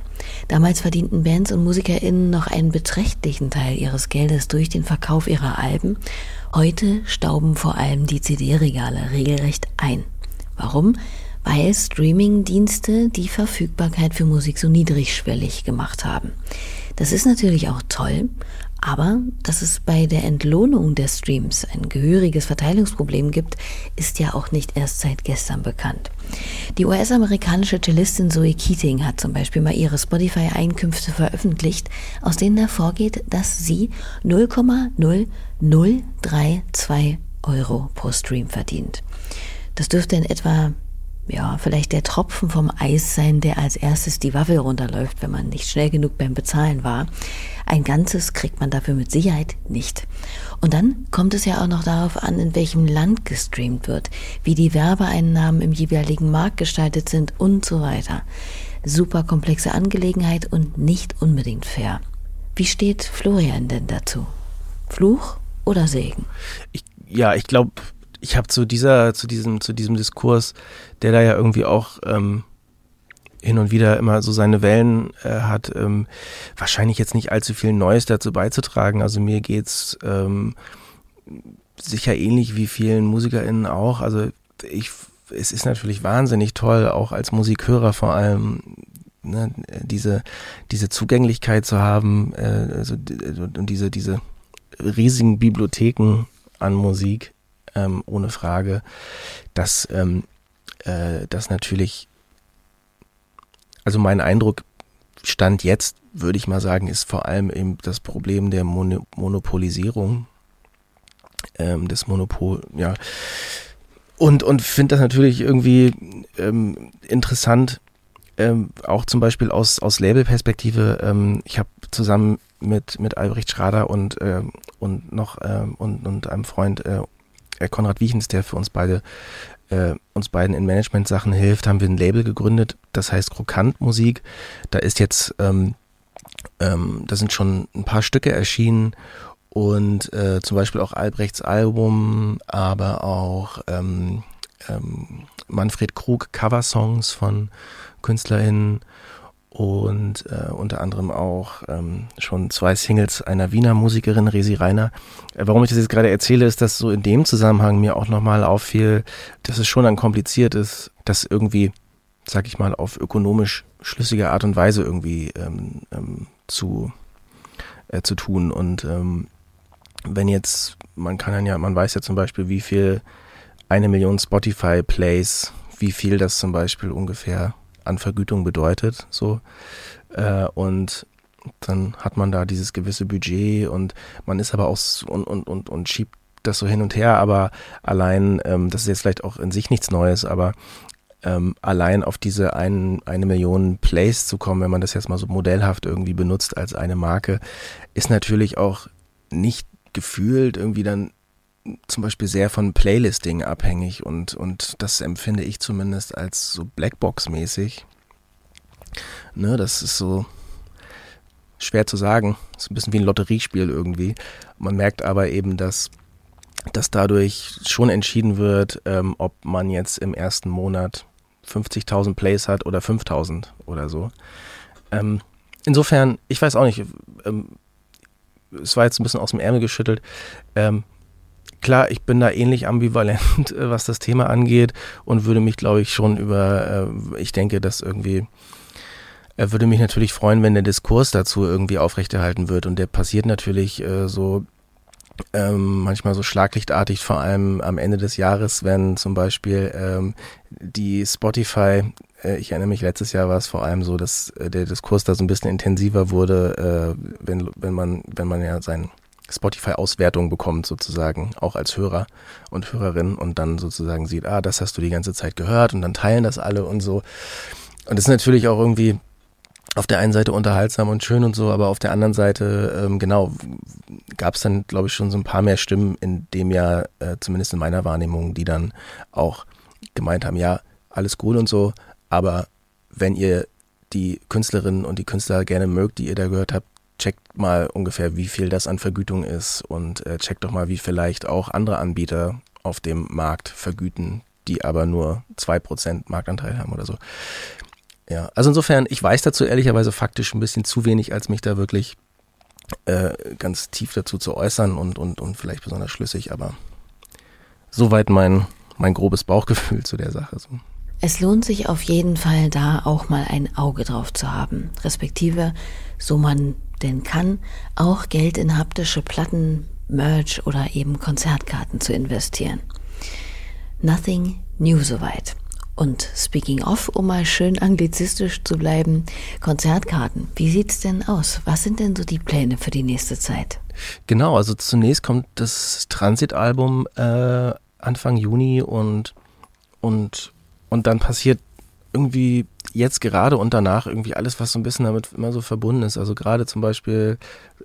Damals verdienten Bands und MusikerInnen noch einen beträchtlichen Teil ihres Geldes durch den Verkauf ihrer Alben. Heute stauben vor allem die CD-Regale regelrecht ein. Warum? Weil Streaming-Dienste die Verfügbarkeit für Musik so niedrigschwellig gemacht haben. Das ist natürlich auch toll, aber dass es bei der Entlohnung der Streams ein gehöriges Verteilungsproblem gibt, ist ja auch nicht erst seit gestern bekannt. Die US-amerikanische Cellistin Zoe Keating hat zum Beispiel mal ihre Spotify-Einkünfte veröffentlicht, aus denen hervorgeht, dass sie 0,0032 Euro pro Stream verdient. Das dürfte in etwa ja, vielleicht der Tropfen vom Eis sein, der als erstes die Waffel runterläuft, wenn man nicht schnell genug beim Bezahlen war. Ein Ganzes kriegt man dafür mit Sicherheit nicht. Und dann kommt es ja auch noch darauf an, in welchem Land gestreamt wird, wie die Werbeeinnahmen im jeweiligen Markt gestaltet sind und so weiter. Super komplexe Angelegenheit und nicht unbedingt fair. Wie steht Florian denn dazu? Fluch oder Segen? Ich, ja, ich glaube, ich habe zu dieser, zu diesem, zu diesem Diskurs, der da ja irgendwie auch ähm, hin und wieder immer so seine Wellen äh, hat, ähm, wahrscheinlich jetzt nicht allzu viel Neues dazu beizutragen. Also mir geht's ähm, sicher ähnlich wie vielen MusikerInnen auch. Also ich, es ist natürlich wahnsinnig toll, auch als Musikhörer vor allem, ne, diese, diese Zugänglichkeit zu haben äh, also, und diese, diese riesigen Bibliotheken an Musik, ähm, ohne Frage, dass ähm, äh, das natürlich, also mein Eindruck Stand jetzt, würde ich mal sagen, ist vor allem eben das Problem der Mon Monopolisierung ähm, des Monopol, ja. Und, und finde das natürlich irgendwie ähm, interessant, ähm, auch zum Beispiel aus, aus Labelperspektive. Ähm, ich habe zusammen mit, mit Albrecht Schrader und, äh, und noch äh, und, und einem Freund äh, Konrad Wiechens, der für uns beide äh, uns beiden in Management-Sachen hilft, haben wir ein Label gegründet, das heißt Krokant Musik. Da ist jetzt, ähm, ähm, da sind schon ein paar Stücke erschienen und äh, zum Beispiel auch Albrechts Album, aber auch ähm, ähm, Manfred Krug Coversongs von KünstlerInnen und äh, unter anderem auch ähm, schon zwei Singles einer Wiener Musikerin, Resi Reiner. Äh, warum ich das jetzt gerade erzähle, ist, dass so in dem Zusammenhang mir auch nochmal auffiel, dass es schon dann kompliziert ist, das irgendwie, sag ich mal, auf ökonomisch schlüssige Art und Weise irgendwie ähm, ähm, zu, äh, zu tun. Und ähm, wenn jetzt, man kann dann ja, man weiß ja zum Beispiel, wie viel eine Million Spotify-Plays, wie viel das zum Beispiel ungefähr an Vergütung bedeutet. So. Äh, und dann hat man da dieses gewisse Budget und man ist aber auch und, und, und, und schiebt das so hin und her, aber allein, ähm, das ist jetzt vielleicht auch in sich nichts Neues, aber ähm, allein auf diese ein, eine Million Plays zu kommen, wenn man das jetzt mal so modellhaft irgendwie benutzt als eine Marke, ist natürlich auch nicht gefühlt irgendwie dann zum Beispiel sehr von Playlisting abhängig und, und das empfinde ich zumindest als so Blackbox-mäßig. Ne, das ist so schwer zu sagen. Ist ein bisschen wie ein Lotteriespiel irgendwie. Man merkt aber eben, dass, dass dadurch schon entschieden wird, ähm, ob man jetzt im ersten Monat 50.000 Plays hat oder 5.000 oder so. Ähm, insofern, ich weiß auch nicht, ähm, es war jetzt ein bisschen aus dem Ärmel geschüttelt. Ähm, klar, ich bin da ähnlich ambivalent, <laughs> äh, was das Thema angeht und würde mich, glaube ich, schon über, äh, ich denke, dass irgendwie, er würde mich natürlich freuen, wenn der Diskurs dazu irgendwie aufrechterhalten wird. Und der passiert natürlich äh, so ähm, manchmal so schlaglichtartig, vor allem am Ende des Jahres, wenn zum Beispiel ähm, die Spotify, äh, ich erinnere mich, letztes Jahr war es vor allem so, dass äh, der Diskurs da so ein bisschen intensiver wurde, äh, wenn, wenn man, wenn man ja sein Spotify-Auswertung bekommt, sozusagen, auch als Hörer und Hörerin und dann sozusagen sieht, ah, das hast du die ganze Zeit gehört und dann teilen das alle und so. Und das ist natürlich auch irgendwie auf der einen Seite unterhaltsam und schön und so, aber auf der anderen Seite, ähm, genau, gab es dann, glaube ich, schon so ein paar mehr Stimmen in dem Jahr, äh, zumindest in meiner Wahrnehmung, die dann auch gemeint haben, ja, alles cool und so, aber wenn ihr die Künstlerinnen und die Künstler gerne mögt, die ihr da gehört habt, checkt mal ungefähr, wie viel das an Vergütung ist und äh, checkt doch mal, wie vielleicht auch andere Anbieter auf dem Markt vergüten, die aber nur 2% Marktanteil haben oder so. Ja, also insofern, ich weiß dazu ehrlicherweise faktisch ein bisschen zu wenig, als mich da wirklich äh, ganz tief dazu zu äußern und, und, und vielleicht besonders schlüssig, aber soweit mein, mein grobes Bauchgefühl zu der Sache. So. Es lohnt sich auf jeden Fall da auch mal ein Auge drauf zu haben, respektive so man denn kann, auch Geld in haptische Platten, Merch oder eben Konzertkarten zu investieren. Nothing new soweit. Und speaking of, um mal schön anglizistisch zu bleiben, Konzertkarten. Wie sieht's denn aus? Was sind denn so die Pläne für die nächste Zeit? Genau, also zunächst kommt das Transit-Album äh, Anfang Juni und, und und dann passiert irgendwie jetzt gerade und danach irgendwie alles, was so ein bisschen damit immer so verbunden ist. Also gerade zum Beispiel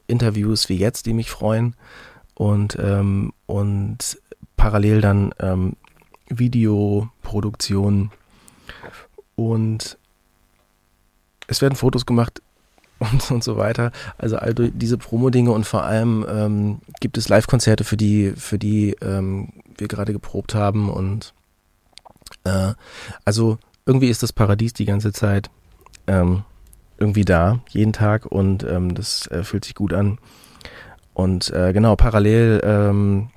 Interviews wie jetzt, die mich freuen und, ähm, und parallel dann ähm, Videoproduktion und es werden Fotos gemacht <laughs> und, und so weiter. Also all diese Promo-Dinge und vor allem ähm, gibt es Live-Konzerte, für die, für die ähm, wir gerade geprobt haben und äh, also irgendwie ist das Paradies die ganze Zeit ähm, irgendwie da, jeden Tag und ähm, das äh, fühlt sich gut an. Und äh, genau, parallel ähm,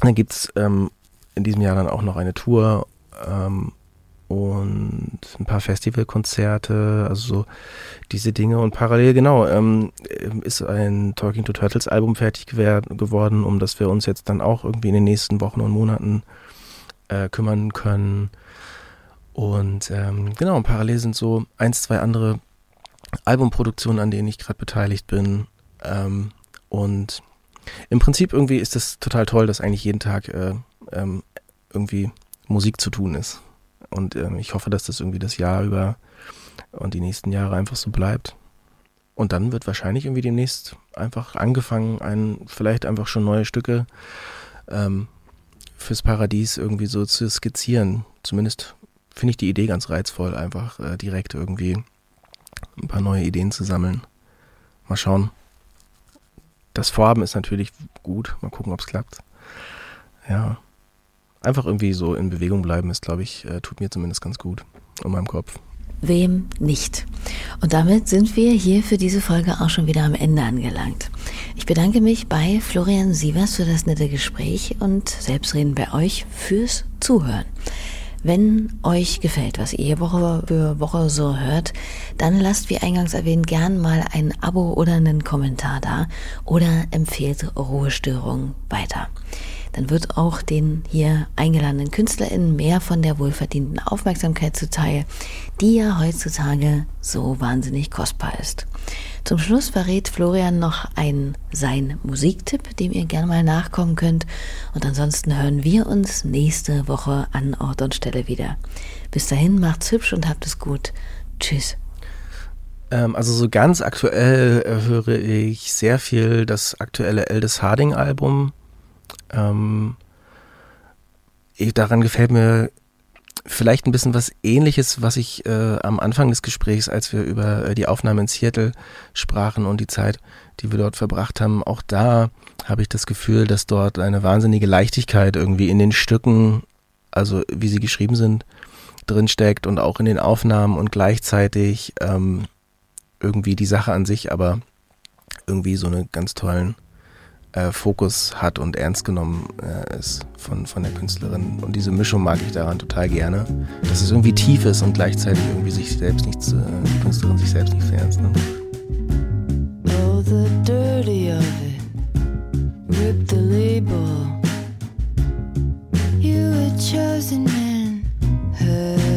dann gibt es ähm, in diesem Jahr dann auch noch eine Tour ähm, und ein paar Festivalkonzerte, also so diese Dinge. Und parallel, genau, ähm, ist ein Talking to Turtles Album fertig geworden, um das wir uns jetzt dann auch irgendwie in den nächsten Wochen und Monaten äh, kümmern können. Und ähm, genau, parallel sind so eins, zwei andere Albumproduktionen, an denen ich gerade beteiligt bin. Ähm, und im Prinzip irgendwie ist es total toll, dass eigentlich jeden Tag äh, ähm, irgendwie Musik zu tun ist. Und ähm, ich hoffe, dass das irgendwie das Jahr über und die nächsten Jahre einfach so bleibt. Und dann wird wahrscheinlich irgendwie demnächst einfach angefangen, ein, vielleicht einfach schon neue Stücke ähm, fürs Paradies irgendwie so zu skizzieren. Zumindest finde ich die Idee ganz reizvoll, einfach äh, direkt irgendwie ein paar neue Ideen zu sammeln. Mal schauen. Das Vorhaben ist natürlich gut. Mal gucken, ob es klappt. Ja. Einfach irgendwie so in Bewegung bleiben ist, glaube ich, äh, tut mir zumindest ganz gut in meinem Kopf. Wem nicht? Und damit sind wir hier für diese Folge auch schon wieder am Ende angelangt. Ich bedanke mich bei Florian Sievers für das nette Gespräch und selbstredend bei euch fürs Zuhören. Wenn euch gefällt, was ihr Woche für Woche so hört, dann lasst wie eingangs erwähnt gern mal ein Abo oder einen Kommentar da oder empfehlt Ruhestörung weiter. Dann wird auch den hier eingeladenen KünstlerInnen mehr von der wohlverdienten Aufmerksamkeit zuteil, die ja heutzutage so wahnsinnig kostbar ist. Zum Schluss verrät Florian noch einen sein Musiktipp, dem ihr gerne mal nachkommen könnt. Und ansonsten hören wir uns nächste Woche an Ort und Stelle wieder. Bis dahin macht's hübsch und habt es gut. Tschüss. Ähm, also so ganz aktuell äh, höre ich sehr viel das aktuelle Eldest Harding Album. Ähm, daran gefällt mir vielleicht ein bisschen was ähnliches, was ich äh, am Anfang des Gesprächs, als wir über äh, die Aufnahme in Seattle sprachen und die Zeit, die wir dort verbracht haben, auch da habe ich das Gefühl, dass dort eine wahnsinnige Leichtigkeit irgendwie in den Stücken, also wie sie geschrieben sind, drin steckt und auch in den Aufnahmen und gleichzeitig ähm, irgendwie die Sache an sich, aber irgendwie so einen ganz tollen äh, Fokus hat und ernst genommen äh, ist von, von der Künstlerin. Und diese Mischung mag ich daran total gerne. Dass es irgendwie tief ist und gleichzeitig irgendwie sich selbst nicht, äh, die Künstlerin sich selbst nicht ernst nimmt. Oh, the dirty of it. Rip the label. You were chosen man. Her